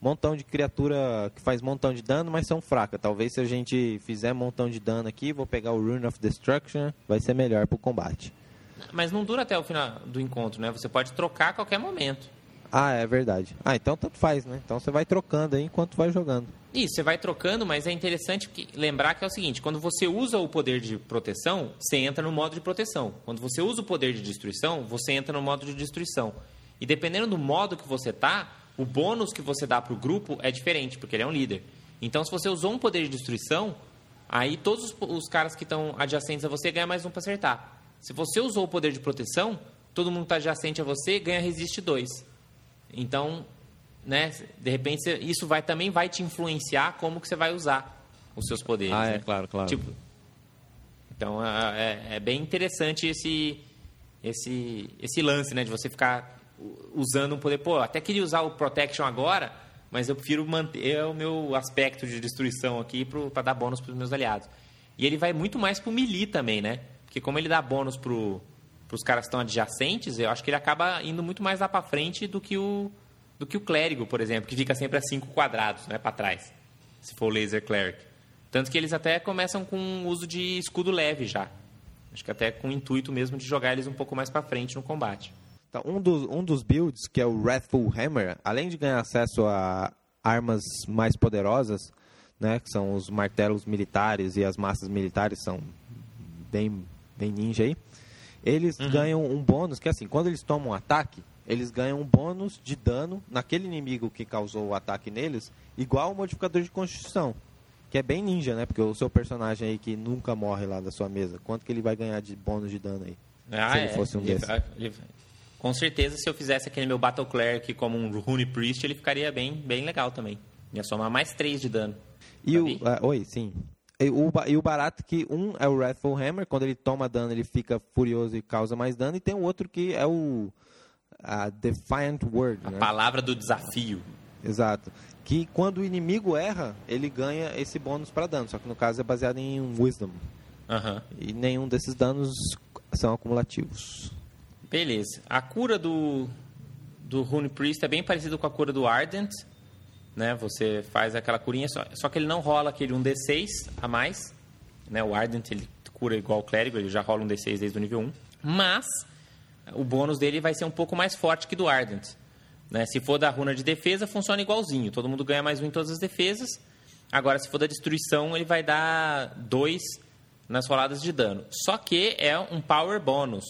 montão de criatura que faz montão de dano, mas são fracas. Talvez se a gente fizer montão de dano aqui, vou pegar o Rune of Destruction, vai ser melhor pro combate. Mas não dura até o final do encontro, né? Você pode trocar a qualquer momento. Ah, é verdade. Ah, então tanto faz, né? Então você vai trocando aí enquanto vai jogando. Isso, você vai trocando, mas é interessante que- lembrar que é o seguinte: quando você usa o poder de proteção, você entra no modo de proteção. Quando você usa o poder de destruição, você entra no modo de destruição. E dependendo do modo que você tá, o bônus que você dá pro grupo é diferente, porque ele é um líder. Então, se você usou um poder de destruição, aí todos os, os caras que estão adjacentes a você ganham mais um para acertar. Se você usou o poder de proteção, todo mundo que tá adjacente a você ganha resiste 2. Então, né, de repente isso vai também vai te influenciar como que você vai usar os seus poderes. Ah, é, né? claro, claro. Tipo, então é, é- é bem interessante esse esse esse lance, né, de você ficar usando um poder. Pô, eu até queria usar o protection agora, mas eu prefiro manter o meu aspecto de destruição aqui para dar bônus para os meus aliados. E ele vai muito mais pro melee também, né? Porque como ele dá bônus pro os caras que estão adjacentes, eu acho que ele acaba indo muito mais lá para frente do que o do que o clérigo, por exemplo, que fica sempre a cinco quadrados, né, para trás. Se for o laser cleric. Tanto que eles até começam com o uso de escudo leve já. Acho que até com o intuito mesmo de jogar eles um pouco mais para frente no combate. Então, um dos, um dos builds, que é o Wrathful Hammer, além de ganhar acesso a armas mais poderosas, né, que são os martelos militares e as massas militares são bem, bem ninja aí, eles ganham um bônus que assim, quando eles tomam um ataque, eles ganham um bônus de dano naquele inimigo que causou o ataque neles, igual ao modificador de constituição. Que é bem ninja, né? Porque o seu personagem aí que nunca morre lá da sua mesa, quanto que ele vai ganhar de bônus de dano aí? Ah, Se ele é. fosse um desses. com certeza, se eu fizesse aquele meu Battle Cleric como um Rune Priest, ele ficaria bem, bem legal também. Ia somar mais 3 de dano. E o, ah, oi, sim. E o, ba- o barato que um é o Wrathful Hammer, quando ele toma dano ele fica furioso e causa mais dano, e tem o outro que é o a Defiant Word, A né? palavra do desafio. Exato. Que quando o inimigo erra, ele ganha esse bônus para dano, só que no caso é baseado em Wisdom. Aham. E nenhum desses danos são acumulativos. Beleza. A cura do, do Rune Priest é bem parecido com a cura do Ardent. Né? Você faz aquela curinha, só, só que ele não rola aquele 1d6 a mais. Né? O Ardent ele cura igual o Clérigo, ele já rola um d6 desde o nível 1. Mas o bônus dele vai ser um pouco mais forte que do Ardent. Né? Se for da runa de defesa, funciona igualzinho. Todo mundo ganha mais um em todas as defesas. Agora, se for da destruição, ele vai dar dois nas roladas de dano. Só que é um power bônus.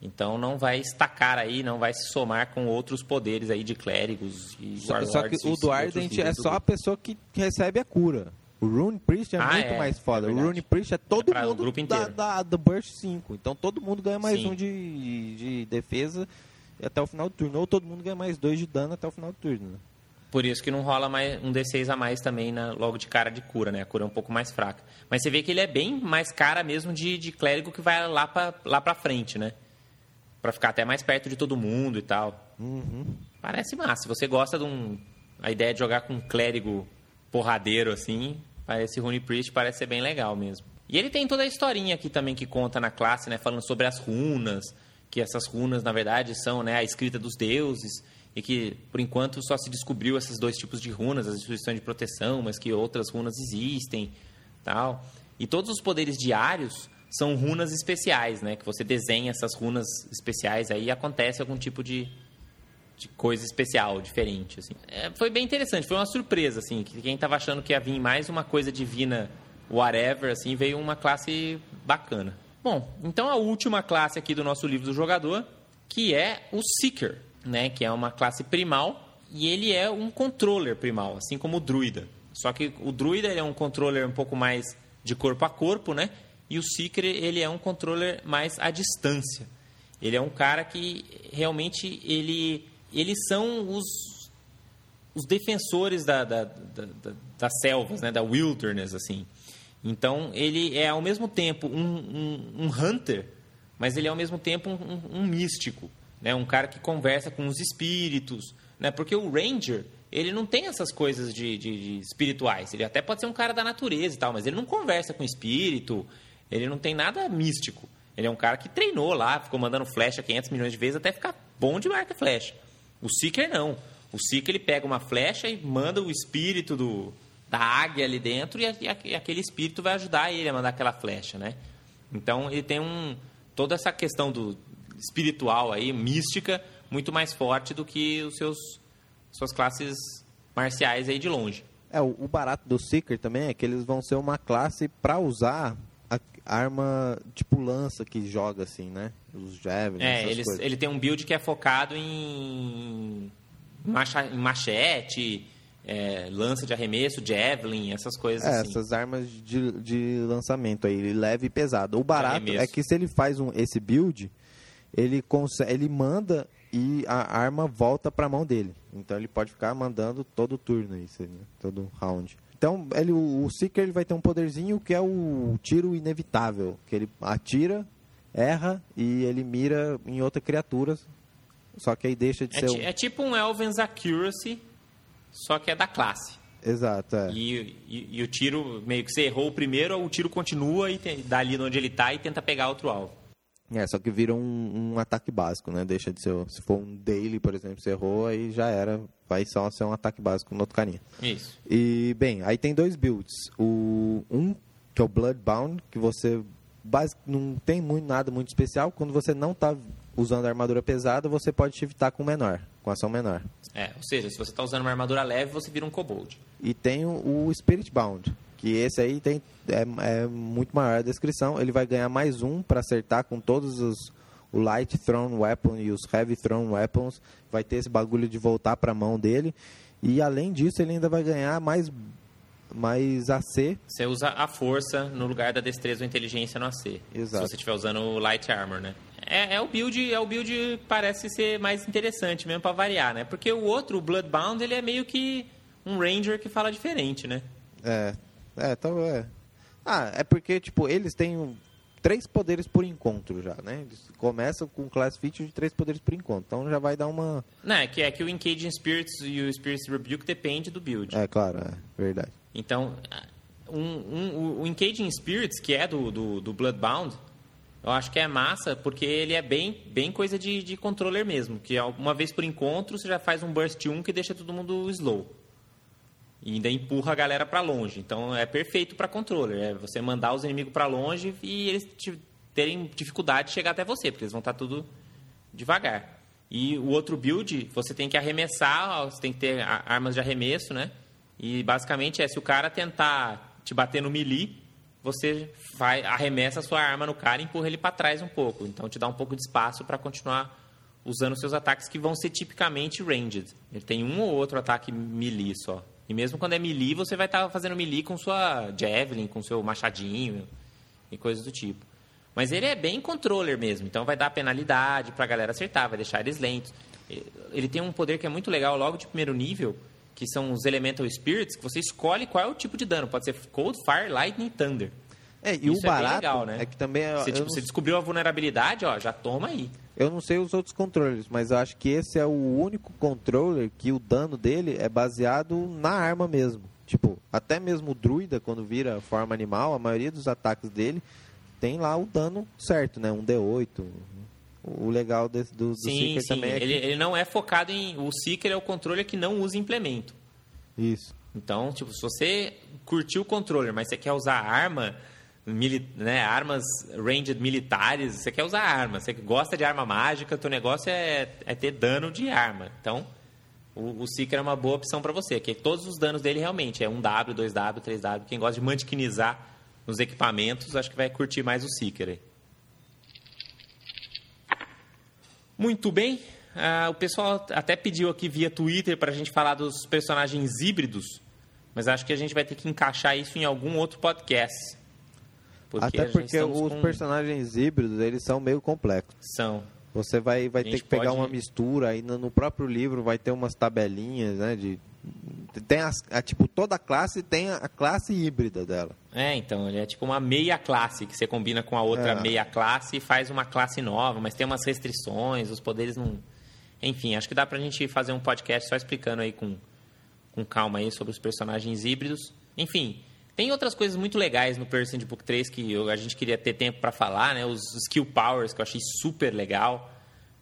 Então não vai estacar aí, não vai se somar com outros poderes aí de clérigos e Só, só que o do Ardent é só a pessoa que recebe a cura. O Rune Priest é Ah, muito é, mais foda. é o. Rune Priest é todo É mundo grupo da, da, do Burst 5. Então todo mundo ganha mais Sim. um de, de defesa até o final do turno. Ou todo mundo ganha mais dois de dano até o final do turno. né? Por isso que não rola mais um D6 a mais também na- logo de cara de cura, né? A cura é um pouco mais fraca. Mas você vê que ele é bem mais cara mesmo de, de clérigo que vai lá pra, lá pra frente, né? Pra ficar até mais perto de todo mundo e tal. Parece massa. Se você gosta de um... A ideia de jogar com um clérigo porradeiro, assim, parece Rune Priest parece ser bem legal mesmo. E ele tem toda a historinha aqui também que conta na classe, né? Falando sobre as runas, que essas runas, na verdade, são né, a escrita dos deuses, e que, por enquanto, só se descobriu esses dois tipos de runas, as instituições de proteção, mas que outras runas existem, tal. E todos os poderes diários são runas especiais, né? Que você desenha essas runas especiais aí e acontece algum tipo de, de coisa especial, diferente, assim. É, foi bem interessante, foi uma surpresa, assim. Que quem estava achando que ia vir mais uma coisa divina, whatever, assim, veio uma classe bacana. Bom, então a última classe aqui do nosso livro do jogador, que é o Seeker, né? Que é uma classe primal e ele é um controller primal, assim como o druida. Só que o druida é um controller um pouco mais de corpo a corpo, né? E o Seeker, ele é um controller mais à distância. Ele é um cara que realmente ele eles são os, os defensores da, da, da, da das selvas, né? Da wilderness, assim. Então, ele é ao mesmo tempo um, um, um hunter, mas ele é ao mesmo tempo um, um, místico, né? Um cara que conversa com os espíritos, né? Porque o ranger, ele não tem essas coisas de, de, de, espirituais. Ele até pode ser um cara da natureza e tal, mas ele não conversa com espírito, ele não tem nada místico. Ele é um cara que treinou lá, ficou mandando flecha 500 milhões de vezes até ficar bom de marca flecha. O Seeker não. O Seeker ele pega uma flecha e manda o espírito do, da águia ali dentro e, a, e, aquele espírito vai ajudar ele a mandar aquela flecha, né? Então ele tem um toda essa questão do espiritual aí, mística, muito mais forte do que os seus suas classes marciais aí de longe. É, o, o barato do Seeker também é que eles vão ser uma classe para usar arma tipo lança que joga assim, né? Os javelins, É, eles, ele tem um build que é focado em, macha, em machete, é, lança de arremesso, javelin, essas coisas é, assim. essas armas de, de lançamento aí, leve e pesado. O barato é que se ele faz um, esse build, ele, consegue, ele manda e a arma volta para a mão dele. Então ele pode ficar mandando todo turno isso, né? todo round. Então ele, o Seeker ele vai ter um poderzinho que é o tiro inevitável, que ele atira, erra e ele mira em outra criatura. Só que aí deixa de é ser. Um... É tipo um Elven's Accuracy, só que é da classe. Exato, é. E, e, e, o tiro, meio que você errou o primeiro, o tiro continua e tem, dali onde ele está e tenta pegar outro alvo. É, só que vira um, um, ataque básico, né? Deixa de ser. Se for um daily, por exemplo, você errou, aí já era. Vai só ser um ataque básico no outro carinha. Isso. E, bem, aí tem dois builds. O, um, que é o Bloodbound, que você basic, não tem muito, nada muito especial. Quando você não está usando armadura pesada, você pode shiftar com menor, com ação menor. É, ou seja, se você está usando uma armadura leve, você vira um kobold. E tem o, o Spiritbound, que esse aí tem, é, é, muito maior a descrição. Ele vai ganhar mais um para acertar com todos os o Light Thrown Weapon e os Heavy Thrown Weapons. Vai ter esse bagulho de voltar para a mão dele. E além disso, ele ainda vai ganhar mais mais AC. Você usa a força no lugar da destreza ou inteligência no AC. Exato. Se você estiver usando o Light Armor, né? É, é, o build, é o build parece ser mais interessante mesmo para variar, né? Porque o outro, o Bloodbound, ele é meio que um Ranger que fala diferente, né? É, é, então é. Ah, é porque, tipo, eles têm três poderes por encontro já, né? Eles começam com class feature de três poderes por encontro. Então já vai dar uma. Não, é que, é que o Engaging Spirits e o Spirits Rebuke depende do build. É, claro, é verdade. Então, um, um, o Engaging Spirits, que é do, do, do, Bloodbound, eu acho que é massa porque ele é bem, bem coisa de, de controller mesmo. Que uma vez por encontro você já faz um burst 1 que deixa todo mundo slow. E ainda empurra a galera para longe. Então é perfeito para controller. É você mandar os inimigos para longe e eles terem dificuldade de chegar até você, porque eles vão estar tá tudo devagar. E o outro build, você tem que arremessar, você tem que ter armas de arremesso, né? E basicamente é se o cara tentar te bater no melee, você vai arremessa a sua arma no cara e empurra ele para trás um pouco. Então te dá um pouco de espaço para continuar usando seus ataques que vão ser tipicamente ranged. Ele tem um ou outro ataque melee só. E mesmo quando é melee, você vai estar tá fazendo melee com sua Javelin, com seu machadinho e coisas do tipo. Mas ele é bem controller mesmo, então vai dar penalidade pra galera acertar, vai deixar eles lentos. Ele tem um poder que é muito legal logo de primeiro nível, que são os Elemental Spirits, que você escolhe qual é o tipo de dano. Pode ser Cold, Fire, Lightning, Thunder. É, e Isso o barato é, legal, né? é que também... É, você, tipo, você descobriu a vulnerabilidade, ó, já toma aí. Eu não sei os outros controles, mas eu acho que esse é o único controller que o dano dele é baseado na arma mesmo. Tipo, até mesmo o druida, quando vira forma animal, a maioria dos ataques dele tem lá o dano certo, né? Um D8. O legal desse, do, do sim, Seeker sim. também é que... ele, ele não é focado em... O Seeker é o controller que não usa implemento. Isso. Então, tipo, se você curtiu o controller, mas você quer usar a arma mili né, armas ranged militares, você quer usar arma. Você gosta de arma mágica, teu negócio é, é ter dano de arma. Então, o, o Seeker é uma boa opção para você, que todos os danos dele realmente é 1W, 2W, 3W. Quem gosta de mantiquinizar nos equipamentos, acho que vai curtir mais o Seeker. Muito bem. Uh, o pessoal até pediu aqui via Twitter para a gente falar dos personagens híbridos, mas acho que a gente vai ter que encaixar isso em algum outro podcast. Porque até porque os com... personagens híbridos, eles são meio complexos. São. Você vai, vai ter que pegar pode... uma mistura, aí no, próprio livro vai ter umas tabelinhas, né, de tem as, a, tipo toda a classe tem a classe híbrida dela. É, então, ele é tipo uma meia classe que você combina com a outra é. meia classe e faz uma classe nova, mas tem umas restrições, os poderes não enfim, acho que dá pra gente fazer um podcast só explicando aí com, com calma aí sobre os personagens híbridos. Enfim, tem outras coisas muito legais no Person Book 3 que eu, a gente queria ter tempo para falar, né? Os skill powers que eu achei super legal,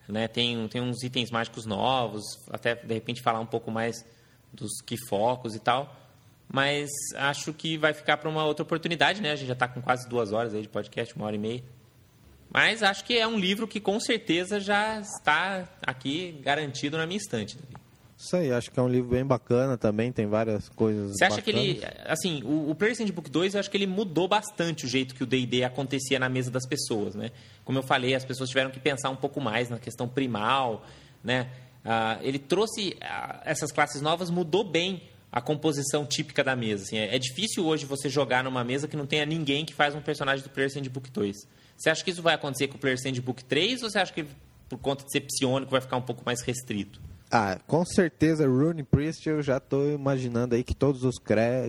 né? Tem, tem uns itens mágicos novos, até de repente falar um pouco mais dos que focos e tal. Mas acho que vai ficar para uma outra oportunidade, né? A gente já está com quase duas horas aí de podcast, uma hora e meia. Mas acho que é um livro que com certeza já está aqui garantido na minha estante. Isso aí, acho que é um livro bem bacana também, tem várias coisas Você acha bacanas. que ele, assim, o, o Player's Handbook 2, eu acho que ele mudou bastante o jeito que o D&D acontecia na mesa das pessoas, né? Como eu falei, as pessoas tiveram que pensar um pouco mais na questão primal, né? Ah, ele trouxe ah, essas classes novas, mudou bem a composição típica da mesa. Assim, é, é, difícil hoje você jogar numa mesa que não tenha ninguém que faz um personagem do Player's Handbook 2. Você acha que isso vai acontecer com o Player Handbook 3 ou você acha que por conta de ser psionico vai ficar um pouco mais restrito? Ah, com certeza Rune Priest eu já estou imaginando aí que todos os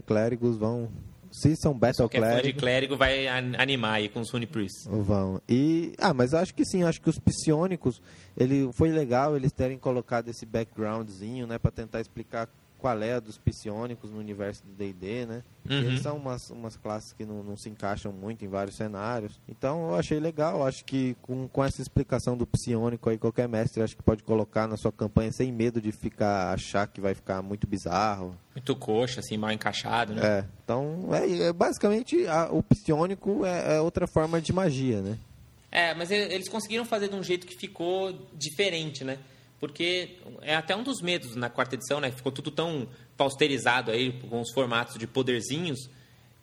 clérigos vão se são Battle Clérigo. de clérigo vai animar aí com os Rune Priests. Vão. E, ah, mas acho que sim, acho que os psionicos, ele foi legal eles terem colocado esse backgroundzinho, né, para tentar explicar qual é a dos psionicos no universo do D&D, né? Uhum. Eles são umas, umas classes que não, não se encaixam muito em vários cenários. Então eu achei legal, acho que com, com essa explicação do psionico aí, qualquer mestre acho que pode colocar na sua campanha sem medo de ficar achar que vai ficar muito bizarro. Muito coxa, assim, mal encaixado, né? É, então é, é basicamente a, o psionico é, é outra forma de magia, né? É, mas eles conseguiram fazer de um jeito que ficou diferente, né? Porque é até um dos medos na quarta edição, né? Ficou tudo tão pausterizado aí com os formatos de poderzinhos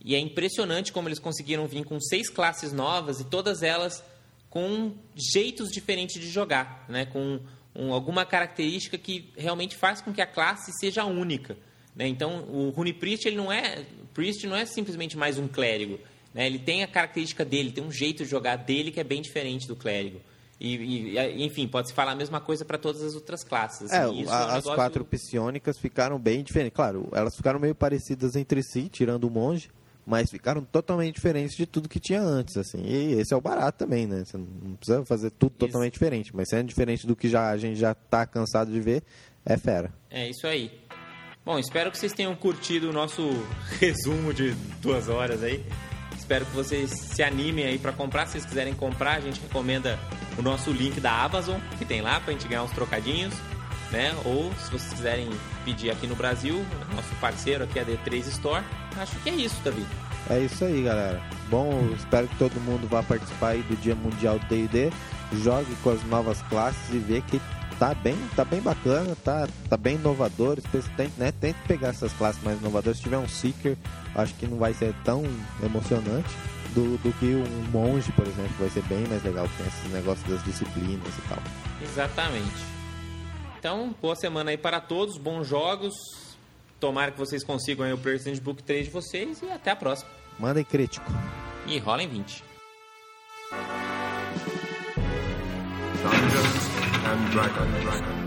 e é impressionante como eles conseguiram vir com seis classes novas e todas elas com jeitos diferentes de jogar, né? Com um, alguma característica que realmente faz com que a classe seja única. Né? Então, o Rune Priest ele não é Priest não é simplesmente mais um clérigo, né? Ele tem a característica dele, tem um jeito de jogar dele que é bem diferente do clérigo. E, e, enfim, pode-se falar a mesma coisa para todas as outras classes. Assim, é, a, é um as quatro psionicas ficaram bem diferentes. Claro, elas ficaram meio parecidas entre si, tirando o monge, mas ficaram totalmente diferentes de tudo que tinha antes, assim. E esse é o barato também, né? Você não precisa fazer tudo isso. totalmente diferente, mas sendo diferente do que já, a gente já está cansado de ver, é fera. É isso aí. Bom, espero que vocês tenham curtido o nosso resumo de duas horas aí. Espero que vocês se animem aí para comprar. Se vocês quiserem comprar, a gente recomenda o nosso link da Amazon, que tem lá para a gente ganhar uns trocadinhos. Né? Ou se vocês quiserem pedir aqui no Brasil, nosso parceiro aqui é a D3 Store. Acho que é isso, Davi. É isso aí, galera. Bom, espero que todo mundo vá participar aí do Dia Mundial do D&D. Jogue com as novas classes e vê que tá bem, tá bem bacana, tá, tá bem inovador. Tente, né, tente pegar essas classes mais inovadoras. Se tiver um Seeker, acho que não vai ser tão emocionante do, do que um monge, por exemplo, vai ser bem mais legal, tem esses negócios das disciplinas e tal. Exatamente. Então, boa semana aí para todos, bons jogos. Tomara que vocês consigam aí o Percent Book 3 de vocês e até a próxima. Mandem crítico. E rolem 20. Dungeons and Dragons.